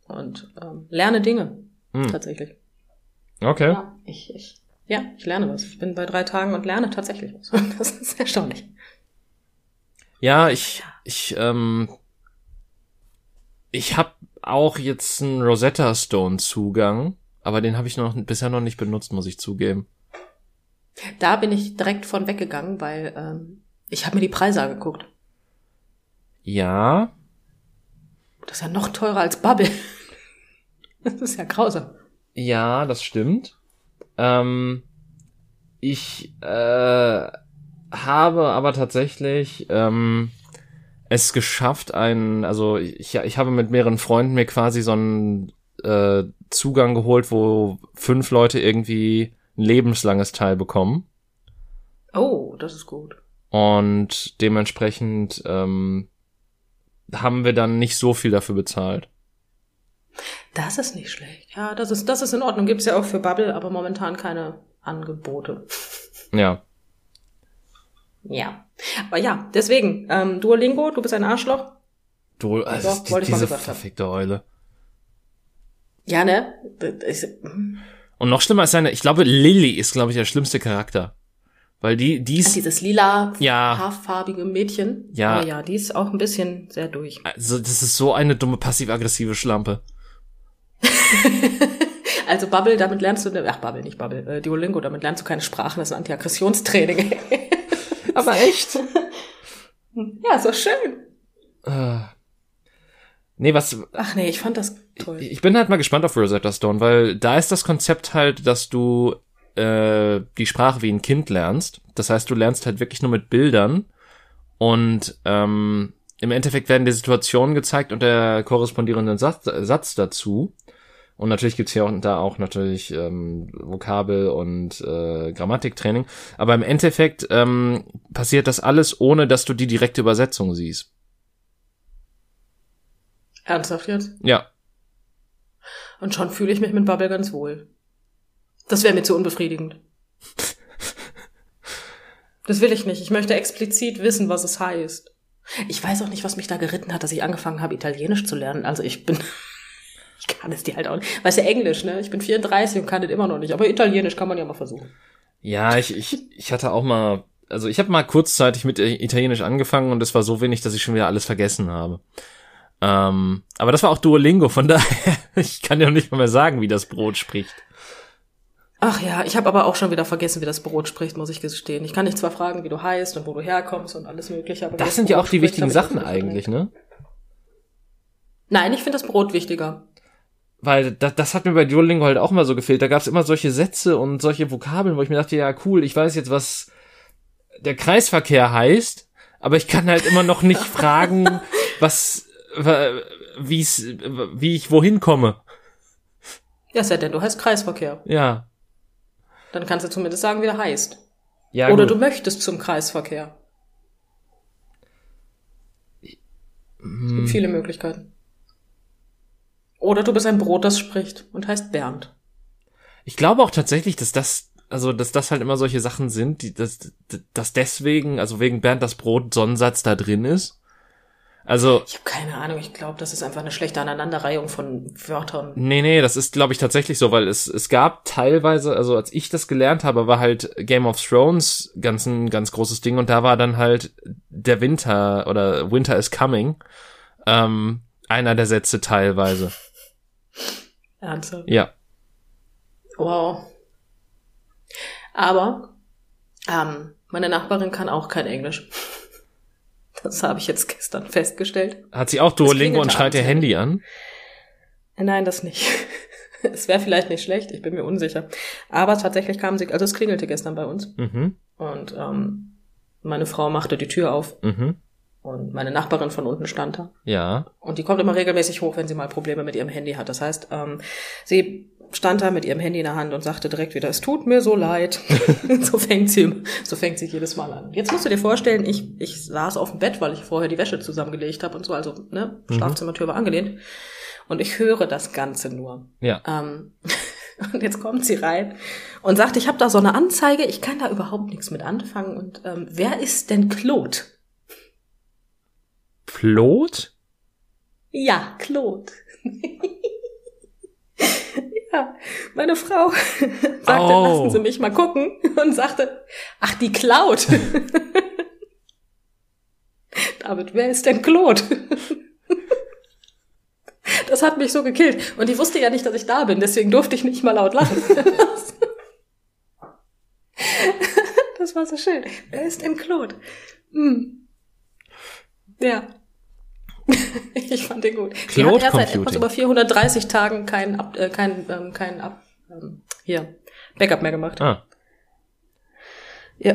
und ähm, lerne Dinge. Hm. Tatsächlich. Okay. Ja, ich, ich, ja, ich lerne was. Ich bin bei drei Tagen und lerne tatsächlich was. *laughs* Das ist erstaunlich. Ja, ich, ich, ähm, ich habe auch jetzt einen Rosetta Stone Zugang, aber den habe ich noch bisher noch nicht benutzt, muss ich zugeben. Da bin ich direkt von weggegangen, weil ähm, ich habe mir die Preise angeguckt. Ja, Das ist ja noch teurer als Bubble. *laughs* Das ist ja grausam. ja, das stimmt. Ähm, ich äh, habe aber tatsächlich ähm, es geschafft, einen, also ich, ich habe mit mehreren Freunden mir quasi so einen äh, Zugang geholt, wo fünf Leute irgendwie ein lebenslanges Teil bekommen. Oh, das ist gut. Und dementsprechend ähm, haben wir dann nicht so viel dafür bezahlt. Das ist nicht schlecht. Ja, das ist, das ist in Ordnung. Gibt's ja auch für Bubble, aber momentan keine Angebote. *laughs* Ja. Ja. Aber ja, deswegen, ähm, Duolingo, du bist ein Arschloch. Du, also Doch, die, ich diese verfickte Eule. Ja, ne? Das ist- Und noch schlimmer ist seine, ich glaube, Lilly ist, glaube ich, der schlimmste Charakter. Weil die, die ist, Dieses lila, Ja. haarfarbige Mädchen. Ja. Aber ja, die ist auch ein bisschen sehr durch. *laughs* also das ist so eine dumme passiv-aggressive Schlampe. *laughs* Also Bubble, damit lernst du, ach Bubble, nicht Bubble, äh, Duolingo, damit lernst du keine Sprachen, das ist ein Antiaggressionstraining. *laughs* Aber echt? ja, doch schön. äh, nee, was, Ach nee, ich fand das toll. ich bin halt mal gespannt auf Rosetta Stone, weil da ist das Konzept halt, dass du äh, die Sprache wie ein Kind lernst. Das heißt, du lernst halt wirklich nur mit Bildern und ähm, im Endeffekt werden dir Situationen gezeigt und der korrespondierende Satz, Satz dazu. Und natürlich gibt's hier auch, da auch natürlich ähm, Vokabel und äh, Grammatiktraining. Aber im Endeffekt ähm, passiert das alles, ohne dass du die direkte Übersetzung siehst. Ernsthaft jetzt? Ja, Und schon fühle ich mich mit Bubble ganz wohl. Das wäre mir zu unbefriedigend. Das will ich nicht. Ich möchte explizit wissen, was es heißt. Ich weiß auch nicht, was mich da geritten hat, dass ich angefangen habe, Italienisch zu lernen. Also ich bin, *laughs* ich kann es dir halt auch nicht. Weißt du, Englisch, ne? Ich bin 34 und kann das immer noch nicht. Aber Italienisch kann man ja mal versuchen. Ja, ich, ich, ich hatte auch mal, also ich habe mal kurzzeitig mit Italienisch angefangen und es war so wenig, dass ich schon wieder alles vergessen habe. Ähm, aber das war auch Duolingo, von daher, *laughs* ich kann ja nicht mal mehr sagen, wie das Brot spricht. Ach ja, ich habe aber auch schon wieder vergessen, wie das Brot spricht, muss ich gestehen. Ich kann dich zwar fragen, wie du heißt und wo du herkommst und alles mögliche, aber das sind ja auch die wichtigen Sachen eigentlich, ne? Nein, ich finde das Brot wichtiger. Weil das, das hat mir bei Duolingo halt auch immer so gefehlt. Da gab es immer solche Sätze und solche Vokabeln, wo ich mir dachte, ja cool, ich weiß jetzt, was der Kreisverkehr heißt, aber ich kann halt immer noch nicht *laughs* fragen, was, wie's, wie ich wohin komme. Ja, ja denn, du heißt Kreisverkehr. Ja. Dann kannst du zumindest sagen, wie der heißt. Ja, Oder gut. du möchtest zum Kreisverkehr. Es Hm. gibt viele Möglichkeiten. Oder du bist ein Brot, das spricht und heißt Bernd. Ich glaube auch tatsächlich, dass das, also dass das halt immer solche Sachen sind, die, dass, dass deswegen, also wegen Bernd das Brot Sonnensatz da drin ist. Also, Ich habe keine Ahnung, ich glaube, das ist einfach eine schlechte Aneinanderreihung von Wörtern. nee, nee, das ist, glaube ich, tatsächlich so, weil es, es gab teilweise, also als ich das gelernt habe, war halt Game of Thrones ganz ein ganz großes Ding und da war dann halt der Winter oder Winter is coming, ähm, einer der Sätze teilweise. Ernsthaft. Ja. Wow. Aber ähm, meine Nachbarin kann auch kein Englisch. Das habe ich jetzt gestern festgestellt. Hat sie auch Duolingo und schreit ihr Handy an? Nein, das nicht. *laughs* Es wäre vielleicht nicht schlecht, ich bin mir unsicher. Aber tatsächlich kam sie, also es klingelte gestern bei uns. Mhm, Und ähm, meine Frau machte die Tür auf mhm, und meine Nachbarin von unten stand da. ja, Und die kommt immer regelmäßig hoch, wenn sie mal Probleme mit ihrem Handy hat. Das heißt, ähm, sie stand da mit ihrem Handy in der Hand und sagte direkt wieder, es tut mir so leid. *laughs* *laughs* so fängt sie, so fängt sie jedes Mal an. Jetzt musst du dir vorstellen, ich, ich saß auf dem Bett, weil ich vorher die Wäsche zusammengelegt habe und so, also ne, Schlafzimmertür war angelehnt. Und ich höre das Ganze nur. ja. Ähm, *laughs* und jetzt kommt sie rein und sagt, ich habe da so eine Anzeige, ich kann da überhaupt nichts mit anfangen. Und ähm, wer ist denn Claude? Plot? Ja, Claude. Ja, meine Frau *laughs* sagte, Oh. lassen Sie mich mal gucken und sagte, ach, die Cloud. *laughs* David, wer ist denn Claude? das hat mich so gekillt. Und die wusste ja nicht, dass ich da bin, deswegen durfte ich nicht mal laut lachen. *laughs* das war so schön. Wer ist denn Claude? Hm. Ja. *laughs* ich fand den gut. Die Claude hat erst seit etwas über 430 Tagen kein, Up, äh, kein, ähm, kein Up, ähm, hier, Backup mehr gemacht. Ah, Ja.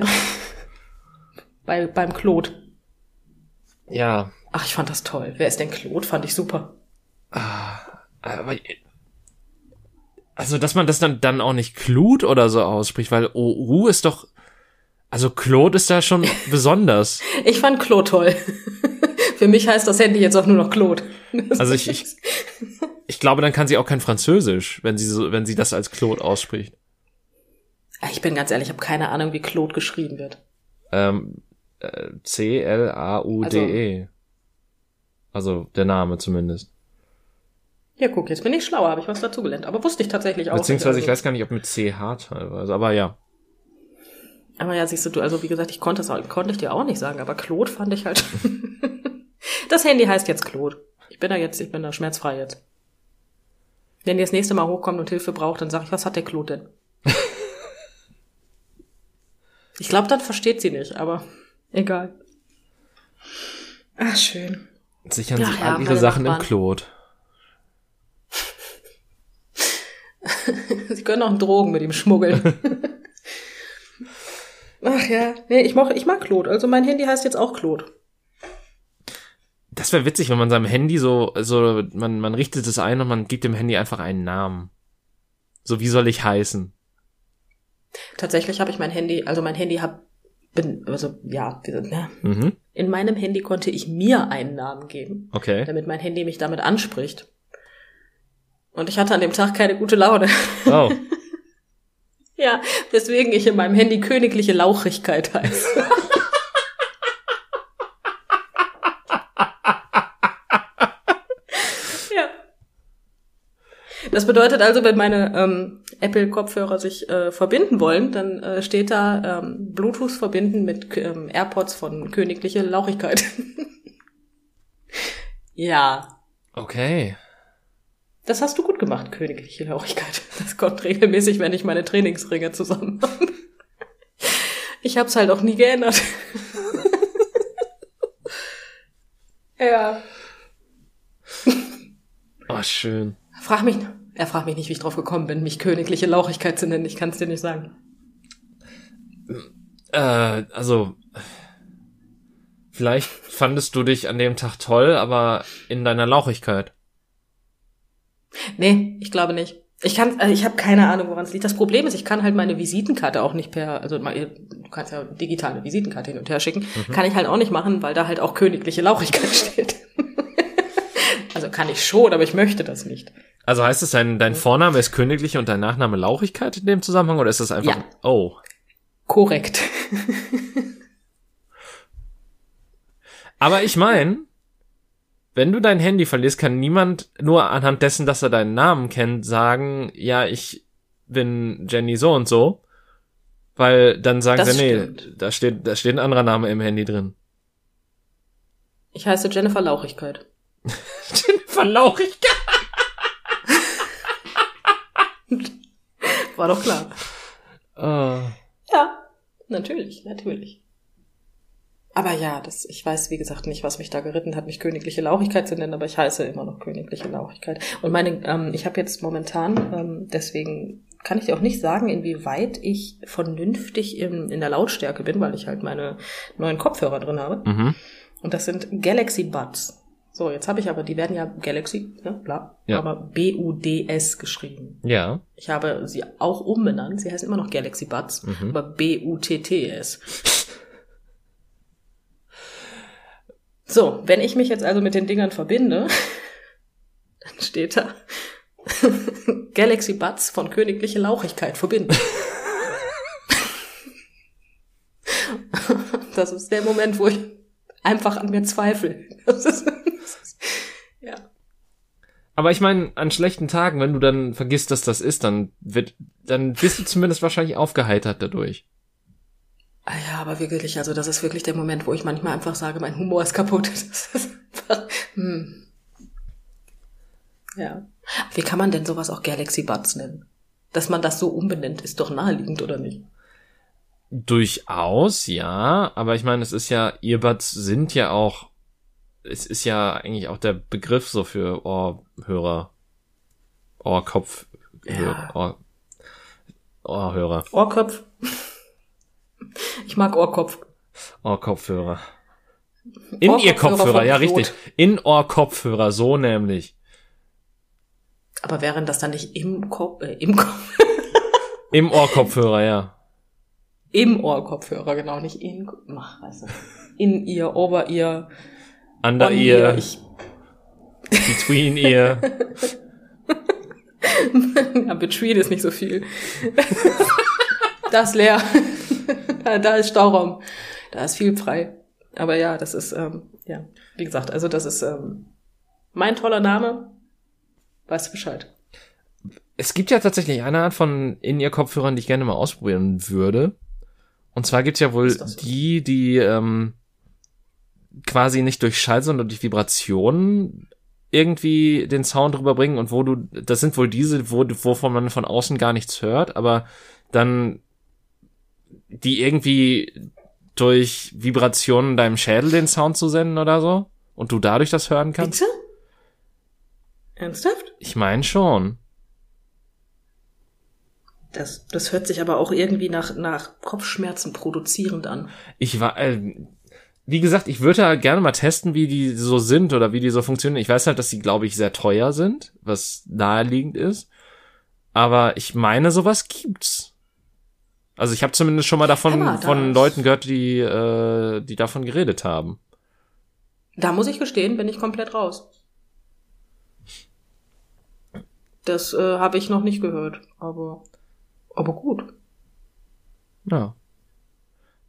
Bei, beim Claude. ja. Ach, ich fand das toll. Wer ist denn Claude? Fand ich super. Aber, also, dass man das dann, dann auch nicht Clut oder so ausspricht, weil OU ist doch, also Claude ist da schon *laughs* besonders. Ich fand Claude toll. Für mich heißt das Handy jetzt auch nur noch Claude. Also ich, ich, ich glaube, dann kann sie auch kein Französisch, wenn sie so, wenn sie das als Claude ausspricht. Ich bin ganz ehrlich, ich habe keine Ahnung, wie Claude geschrieben wird. Ähm, äh, C-L-A-U-D-E. Also der Name zumindest. Ja, guck, jetzt bin ich schlauer, habe ich was dazugelernt. Aber wusste ich tatsächlich auch. Beziehungsweise ich nicht, weiß gar nicht, ob mit CH teilweise, aber ja. Aber ja, siehst du, also wie gesagt, ich konnte es auch- konnte ich dir auch nicht sagen, aber Claude fand ich halt. *laughs* das Handy heißt jetzt Claude. Ich bin da jetzt, ich bin da schmerzfrei jetzt. Wenn ihr das nächste Mal hochkommt und Hilfe braucht, dann sage ich, was hat der Claude denn? *laughs* ich glaube, dann versteht sie nicht, aber egal. Ach, schön. Sichern Ach sich ja, all ihre Sachen im Nachbarn. Claude. *laughs* Sie können auch einen Drogen mit ihm schmuggeln. *laughs* Ach ja, nee, ich mag, ich mag Claude. Also mein Handy heißt jetzt auch Claude. Das wäre witzig, wenn man seinem Handy so, so, man, man richtet es ein und man gibt dem Handy einfach einen Namen. So, wie soll ich heißen? Tatsächlich habe ich mein Handy, also mein Handy hab, bin, also ja, ne, Mhm. in meinem Handy konnte ich mir einen Namen geben, Okay. damit mein Handy mich damit anspricht. Und ich hatte an dem Tag keine gute Laune. Oh. *laughs* ja, weswegen ich in meinem Handy königliche Lauchigkeit heiße. *laughs* ja. Das bedeutet also, wenn meine ähm, Apple-Kopfhörer sich äh, verbinden wollen, dann äh, steht da ähm, Bluetooth verbinden mit ähm, AirPods von königliche Lauchigkeit. *laughs* ja. Okay. Das hast du gut gemacht, königliche Lauchigkeit. Das kommt regelmäßig, wenn ich meine Trainingsringe zusammen habe. Ich hab's halt auch nie geändert. *laughs* ja. Oh, schön. Frag mich, er fragt mich nicht, wie ich drauf gekommen bin, mich königliche Lauchigkeit zu nennen. Ich kann es dir nicht sagen. Äh, also, vielleicht fandest du dich an dem Tag toll, aber in deiner Lauchigkeit. Nee, ich glaube nicht. Ich kann, also ich habe keine Ahnung, woran es liegt. Das Problem ist, ich kann halt meine Visitenkarte auch nicht per, also du kannst ja digital eine Visitenkarte hin und her schicken, mhm. kann ich halt auch nicht machen, weil da halt auch königliche Lauchigkeit *laughs* steht. also kann ich schon, aber ich möchte das nicht. Also heißt es, dein, dein Vorname ist königlich und dein Nachname Lauchigkeit in dem Zusammenhang oder ist das einfach? Ja. Oh. Korrekt. *laughs* aber ich meine, wenn du dein Handy verlierst, kann niemand nur anhand dessen, dass er deinen Namen kennt, sagen, ja, ich bin Jenny so und so. Weil dann sagen das sie, nee, da steht, da steht ein anderer Name im Handy drin. Ich heiße Jennifer Lauchigkeit. *laughs* Jennifer Lauchigkeit? *laughs* War doch klar. Uh. Ja, natürlich, natürlich. Aber ja, das, ich weiß, wie gesagt, nicht, was mich da geritten hat, mich königliche Lauchigkeit zu nennen, aber ich heiße immer noch königliche Lauchigkeit. Und meine, ähm, ich habe jetzt momentan, ähm, deswegen kann ich dir auch nicht sagen, inwieweit ich vernünftig in, in der Lautstärke bin, weil ich halt meine neuen Kopfhörer drin habe. Mhm. Und das sind Galaxy Buds. So, jetzt habe ich aber, die werden ja Galaxy, ne, bla, ja. aber B-U-D-S geschrieben. Ja. Ich habe sie auch umbenannt. Sie heißen immer noch Galaxy Buds, mhm. aber B-U-T-T-S. So, wenn ich mich jetzt also mit den Dingern verbinde, *laughs* dann steht da *laughs* Galaxy Buds von königliche Lauchigkeit verbinden. *laughs* das ist der Moment, wo ich einfach an mir *laughs* ist, ja. Aber ich meine, an schlechten Tagen, wenn du dann vergisst, dass das ist, dann wird, dann bist du zumindest wahrscheinlich aufgeheitert dadurch. Ah ja, aber wirklich, also das ist wirklich der Moment, wo ich manchmal einfach sage, mein Humor ist kaputt. *laughs* Das ist einfach, hm. Ja. Wie kann man denn sowas auch Galaxy Buds nennen? Dass man das so umbenennt, ist doch naheliegend, oder nicht? Durchaus, ja. Aber ich meine, es ist ja, Earbuds sind ja auch, es ist ja eigentlich auch der Begriff so für Ohrhörer. Ohrkopf. Ja. Ohr, Ohrhörer. Ohrkopf. Ich mag Ohrkopf. Ohrkopfhörer. In Ohrkopfhörer ihr Kopfhörer, ja richtig. In Ohrkopfhörer, so nämlich. Aber wären das dann nicht im Kopf, äh, im Kopf? Im Ohrkopfhörer, ja. Im Ohrkopfhörer, genau, nicht in, ach, weißt du, in ihr, over ihr, under ihr, ich, between ihr. *laughs* ja, between ist nicht so viel. das leer. da ist Stauraum. Da ist viel frei. Aber ja, das ist, ähm, ja, wie gesagt, also das ist ähm, mein toller Name. Weißt du Bescheid. Es gibt ja tatsächlich eine Art von In-Ear-Kopfhörern, die ich gerne mal ausprobieren würde. Und zwar gibt's ja wohl die, die ähm, quasi nicht durch Schall, sondern durch Vibrationen irgendwie den Sound rüberbringen und wo du, das sind wohl diese, wo, wovon man von außen gar nichts hört, aber dann die irgendwie durch Vibrationen deinem Schädel den Sound zu senden oder so und du dadurch das hören kannst? Bitte? Ernsthaft? Ich meine schon. Das, das hört sich aber auch irgendwie nach, nach Kopfschmerzen produzierend an. Ich war, äh, wie gesagt, ich würde halt gerne mal testen, wie die so sind oder wie die so funktionieren. Ich weiß halt, dass die, glaube ich, sehr teuer sind, was naheliegend ist. Aber ich meine, sowas gibt's. Also ich habe zumindest schon mal davon mal, von Leuten gehört, die, äh, die davon geredet haben. Da muss ich gestehen, bin ich komplett raus. Das äh, habe ich noch nicht gehört, aber, aber gut. Ja.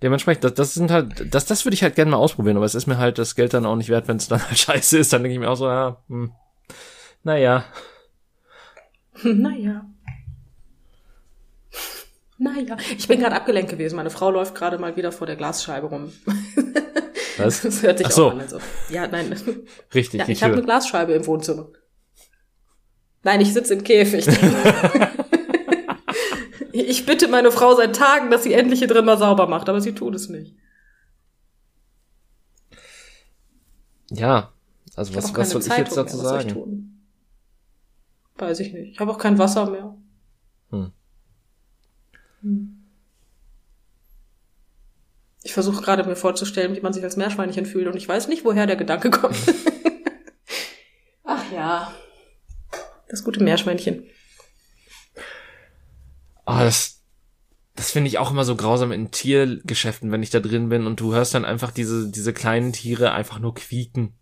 Dementsprechend, das, das sind halt, das, das würde ich halt gerne mal ausprobieren, aber es ist mir halt das Geld dann auch nicht wert, wenn es dann *laughs* halt scheiße ist, dann denke ich mir auch so, ja, hm, naja. *laughs* naja. *laughs* Naja, ich bin gerade abgelenkt gewesen. Meine Frau läuft gerade mal wieder vor der Glasscheibe rum. Was? Das hört sich Ach so. auch an. Also. Ja, nein. Richtig, Ja, ich habe eine Glasscheibe im Wohnzimmer. Nein, ich sitze im Käfig. Ich bitte meine Frau seit Tagen, dass sie endlich hier drin mal sauber macht, aber sie tut es nicht. Ja, also Ich was, was soll keine ich jetzt Zeitung dazu mehr. Was soll ich sagen? tun? Weiß ich nicht. Ich habe auch kein Wasser mehr. Hm. Hm. Ich versuche gerade mir vorzustellen, wie man sich als Meerschweinchen fühlt und ich weiß nicht, woher der Gedanke kommt. *laughs* Ach ja. Das gute Meerschweinchen. Ah, das, das finde ich auch immer so grausam in Tiergeschäften, wenn ich da drin bin und du hörst dann einfach diese, diese kleinen Tiere einfach nur quieken.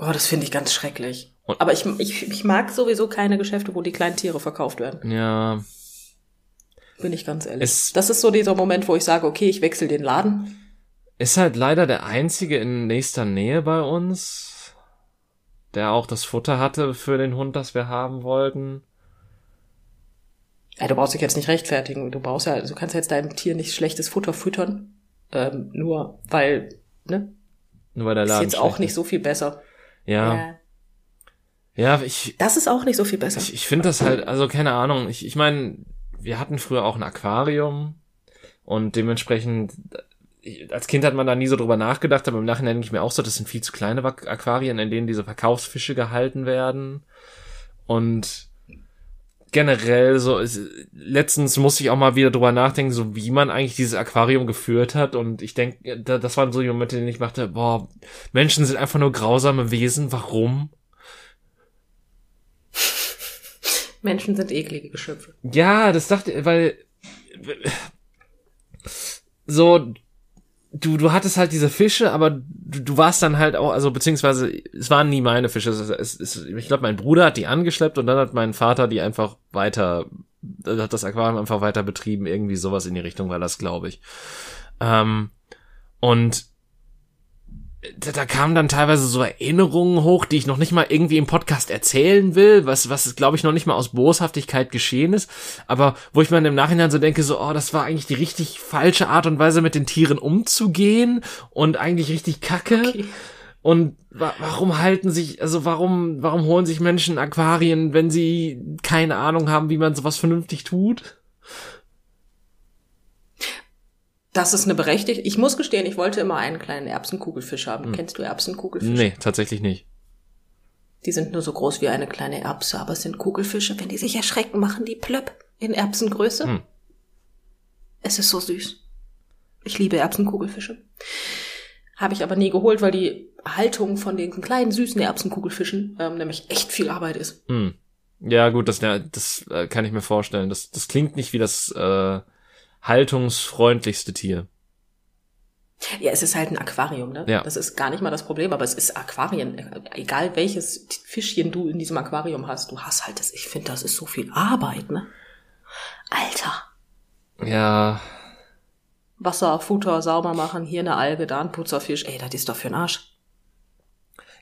Oh, das finde ich ganz schrecklich. Und- Aber ich, ich, ich mag sowieso keine Geschäfte, wo die kleinen Tiere verkauft werden. Ja, Bin ich ganz ehrlich. Es- das ist so dieser Moment, wo ich sage, okay, ich wechsle den Laden. ist halt leider der einzige in nächster Nähe bei uns, der auch das Futter hatte für den Hund, das wir haben wollten. Ja, du brauchst dich jetzt nicht rechtfertigen. Du brauchst ja, du kannst ja jetzt deinem Tier nicht schlechtes Futter füttern. Ähm, nur weil, ne? Nur weil der Ist Laden jetzt auch nicht ist. so viel besser. Ja, Äh, ja, ich, Das ist auch nicht so viel besser. ich, ich finde das halt, also keine Ahnung, ich, ich meine, wir hatten früher auch ein Aquarium und dementsprechend, als Kind hat man da nie so drüber nachgedacht, aber im Nachhinein denke ich mir auch so, das sind viel zu kleine Aqu- Aquarien, in denen diese Verkaufsfische gehalten werden und generell so, es, letztens musste ich auch mal wieder drüber nachdenken, so wie man eigentlich dieses Aquarium geführt hat und ich denke, da, das waren so die Momente, in denen ich dachte, boah, Menschen sind einfach nur grausame Wesen, warum? Menschen sind eklige Geschöpfe. Ja, das dachte, weil so du du hattest halt diese Fische, aber du, du warst dann halt auch, also beziehungsweise es waren nie meine Fische. Es, es, es, ich glaube, mein Bruder hat die angeschleppt und dann hat mein Vater die einfach weiter, hat das Aquarium einfach weiter betrieben, irgendwie sowas in die Richtung war das, glaube ich. Ähm, und da, da kamen dann teilweise so Erinnerungen hoch, die ich noch nicht mal irgendwie im Podcast erzählen will, was, was glaube ich noch nicht mal aus Boshaftigkeit geschehen ist, aber wo ich mir dann im Nachhinein so denke, so, oh, das war eigentlich die richtig falsche Art und Weise mit den Tieren umzugehen und eigentlich richtig kacke. Okay. Und wa warum halten sich, also warum, warum holen sich Menschen Aquarien, wenn sie keine Ahnung haben, wie man sowas vernünftig tut? Das ist eine berechtigte. Ich muss gestehen, ich wollte immer einen kleinen Erbsenkugelfisch haben. Kennst du Erbsenkugelfische? Nee, tatsächlich nicht. Die sind nur so groß wie eine kleine Erbse, aber es sind Kugelfische. Wenn die sich erschrecken, machen die plöpp in Erbsengröße. Hm. Es ist so süß. Ich liebe Erbsenkugelfische. Habe ich aber nie geholt, weil die Haltung von den kleinen süßen Erbsenkugelfischen ähm, nämlich echt viel Arbeit ist. Hm. Ja, gut, das, das äh, kann ich mir vorstellen. Das, das klingt nicht wie das äh, haltungsfreundlichste Tier. Ja, es ist halt ein Aquarium, ne? Ja. Das ist gar nicht mal das Problem, aber es ist Aquarien. Egal welches Fischchen du in diesem Aquarium hast, du hast halt das. Ich finde, das ist so viel Arbeit, ne? Alter. Ja, Wasser, Futter sauber machen, hier eine Alge, da ein Putzerfisch. Ey, das ist doch für den Arsch.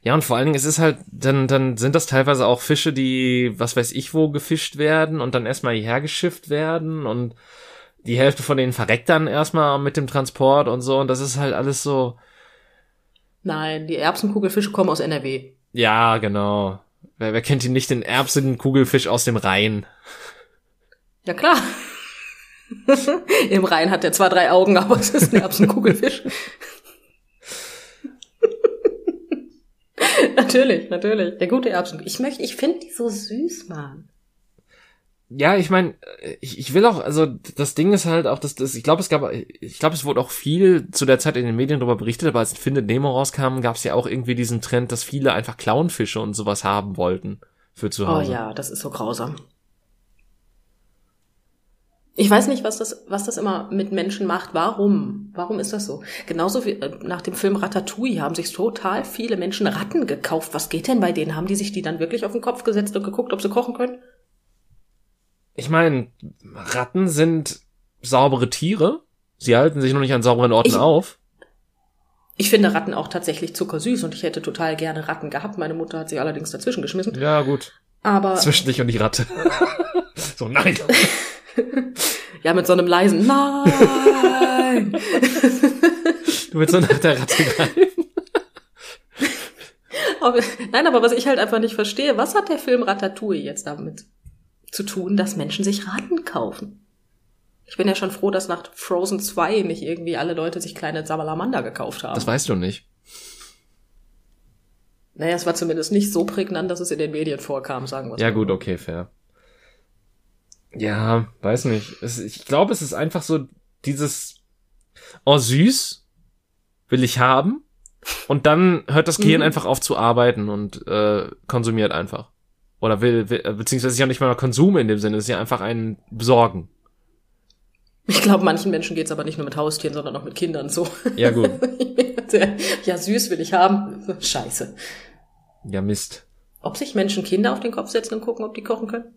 Ja, und vor allen Dingen, es ist halt, dann, dann sind das teilweise auch Fische, die, was weiß ich wo, gefischt werden und dann erstmal hierher geschifft werden und die Hälfte von denen verreckt dann erstmal mit dem Transport und so und das ist halt alles so, Nein, die Erbsenkugelfische kommen aus NRW. ja, genau. Wer, wer kennt ihn nicht, den Erbsenkugelfisch aus dem Rhein? Ja, klar. *laughs* Im Rhein hat der zwar drei Augen, aber es ist ein Erbsenkugelfisch. *laughs* natürlich, natürlich. Der gute Erbsen. Ich möchte, ich finde die so süß, Mann. Ja, ich meine, ich, ich will auch, also das Ding ist halt auch, dass das, ich glaube, es gab, ich glaube, es wurde auch viel zu der Zeit in den Medien darüber berichtet, aber als Findet Nemo rauskam, gab es ja auch irgendwie diesen Trend, dass viele einfach Clownfische und sowas haben wollten für zu Oh Hause. ja, das ist so grausam. Ich weiß nicht, was das, was das immer mit Menschen macht. Warum? Warum ist das so? Genauso wie äh, nach dem Film Ratatouille haben sich total viele Menschen Ratten gekauft. Was geht denn bei denen? Haben die sich die dann wirklich auf den Kopf gesetzt und geguckt, ob sie kochen können? Ich meine, Ratten sind saubere Tiere. Sie halten sich nur nicht an sauberen Orten Ich- auf. Ich finde Ratten auch tatsächlich zuckersüß und ich hätte total gerne Ratten gehabt. Meine Mutter hat sich allerdings dazwischen geschmissen. Ja, gut. Aber Zwischen dich und die Ratte. *laughs* so, nein. ja, mit so einem leisen Nein. *laughs* Du willst so nach der Ratte greifen. *laughs* nein, aber was ich halt einfach nicht verstehe, was hat der Film Ratatouille jetzt damit zu tun, dass Menschen sich Ratten kaufen? Ich bin ja schon froh, dass nach Frozen 2 nicht irgendwie alle Leute sich kleine Salamander gekauft haben. Das weißt du nicht. naja, es war zumindest nicht so prägnant, dass es in den Medien vorkam, sagen wir Ja, gut, okay, fair. Ja, weiß nicht. Es, ich glaube, es ist einfach so dieses, oh süß, will ich haben. Und dann hört das Gehirn Mhm. einfach auf zu arbeiten und äh, konsumiert einfach. Oder will, will beziehungsweise ist ja nicht mal Konsum in dem Sinne, es ist ja einfach ein Besorgen. Ich glaube, manchen Menschen geht's aber nicht nur mit Haustieren, sondern auch mit Kindern so. Ja, gut. *laughs* ja, süß will ich haben. Scheiße. Ja, Mist. Ob sich Menschen Kinder auf den Kopf setzen und gucken, ob die kochen können?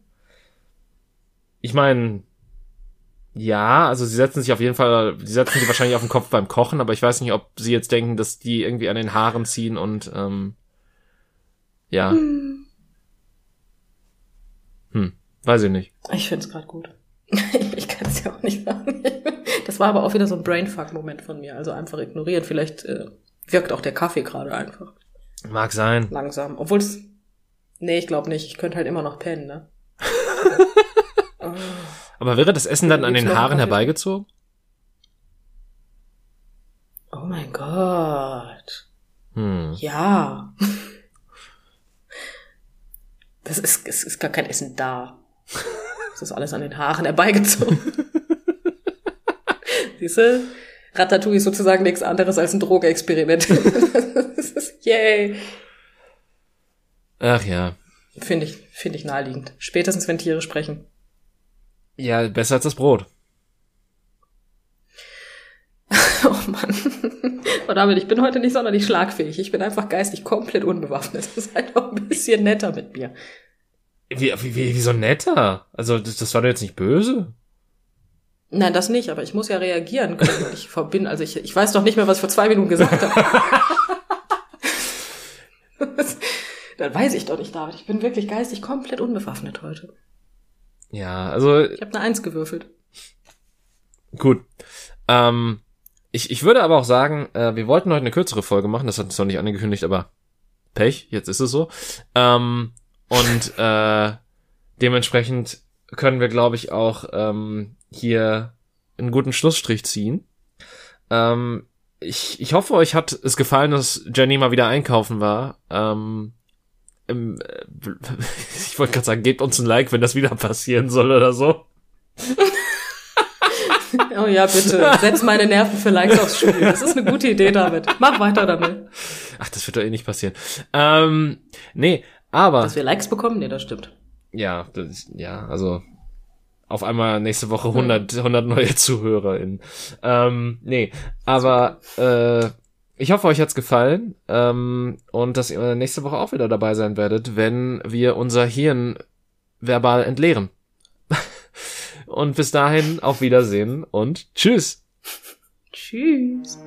Ich meine, ja, also sie setzen sich auf jeden Fall, sie setzen sich wahrscheinlich auf den Kopf beim Kochen, aber ich weiß nicht, ob sie jetzt denken, dass die irgendwie an den Haaren ziehen und ähm, ja. Hm, weiß ich nicht. Ich find's grad gut. *laughs* ich kann es ja auch nicht sagen. Das war aber auch wieder so ein Brainfuck-Moment von mir. Also einfach ignorieren. Vielleicht äh, wirkt auch der Kaffee gerade einfach Mag sein. langsam. Obwohl es. Nee, ich glaube nicht. Ich könnte halt immer noch pennen, ne? oh, *laughs* Aber wäre das Essen dann an Gibt's den Haaren herbeigezogen? oh mein Gott. Hm. Ja. *laughs* Das ist, es ist gar kein Essen da. Das ist alles an den Haaren herbeigezogen. *laughs* Siehste, Ratatouille ist sozusagen nichts anderes als ein. *laughs* Das ist, yay. Ach ja. Finde ich, finde ich naheliegend. Spätestens, wenn Tiere sprechen. Ja, besser als das Brot. *laughs* Oh Mann. Oh David, ich bin heute nicht sonderlich schlagfähig. Ich bin einfach geistig komplett unbewaffnet. Das ist halt auch ein bisschen netter mit mir. Wie, wie, wie, wie so netter. Also, das, das war doch jetzt nicht böse. Nein, das nicht, aber ich muss ja reagieren können, weil ich verbinde. Also ich, ich weiß doch nicht mehr, was ich vor zwei Minuten gesagt habe. *laughs* Dann weiß ich doch nicht, David. Ich bin wirklich geistig komplett unbewaffnet heute. Ja, also, Ich habe eine Eins gewürfelt. Gut. Ähm, ich, ich würde aber auch sagen, äh, wir wollten heute eine kürzere Folge machen, das hat uns noch nicht angekündigt, aber Pech, jetzt ist es so. Ähm, und äh, dementsprechend können wir, glaube ich, auch ähm, hier einen guten Schlussstrich ziehen. Ähm, ich, ich hoffe, euch hat es gefallen, dass Jenny mal wieder einkaufen war. Ähm, im, äh, *laughs* ich wollte gerade sagen, gebt uns ein Like, wenn das wieder passieren soll oder so. *laughs* Oh ja, bitte. Setz meine Nerven für Likes aufs Spiel. Das ist eine gute Idee, David. Mach weiter damit. Ach, das wird doch eh nicht passieren. Ähm, nee, aber Dass wir Likes bekommen? Nee, das stimmt. ja, das, ja, also auf einmal nächste Woche 100, 100 neue ZuhörerInnen. Ähm, nee, aber äh, ich hoffe, euch hat's gefallen ähm, und dass ihr nächste Woche auch wieder dabei sein werdet, wenn wir unser Hirn verbal entleeren. *laughs* und bis dahin auf Wiedersehen und tschüss. Tschüss.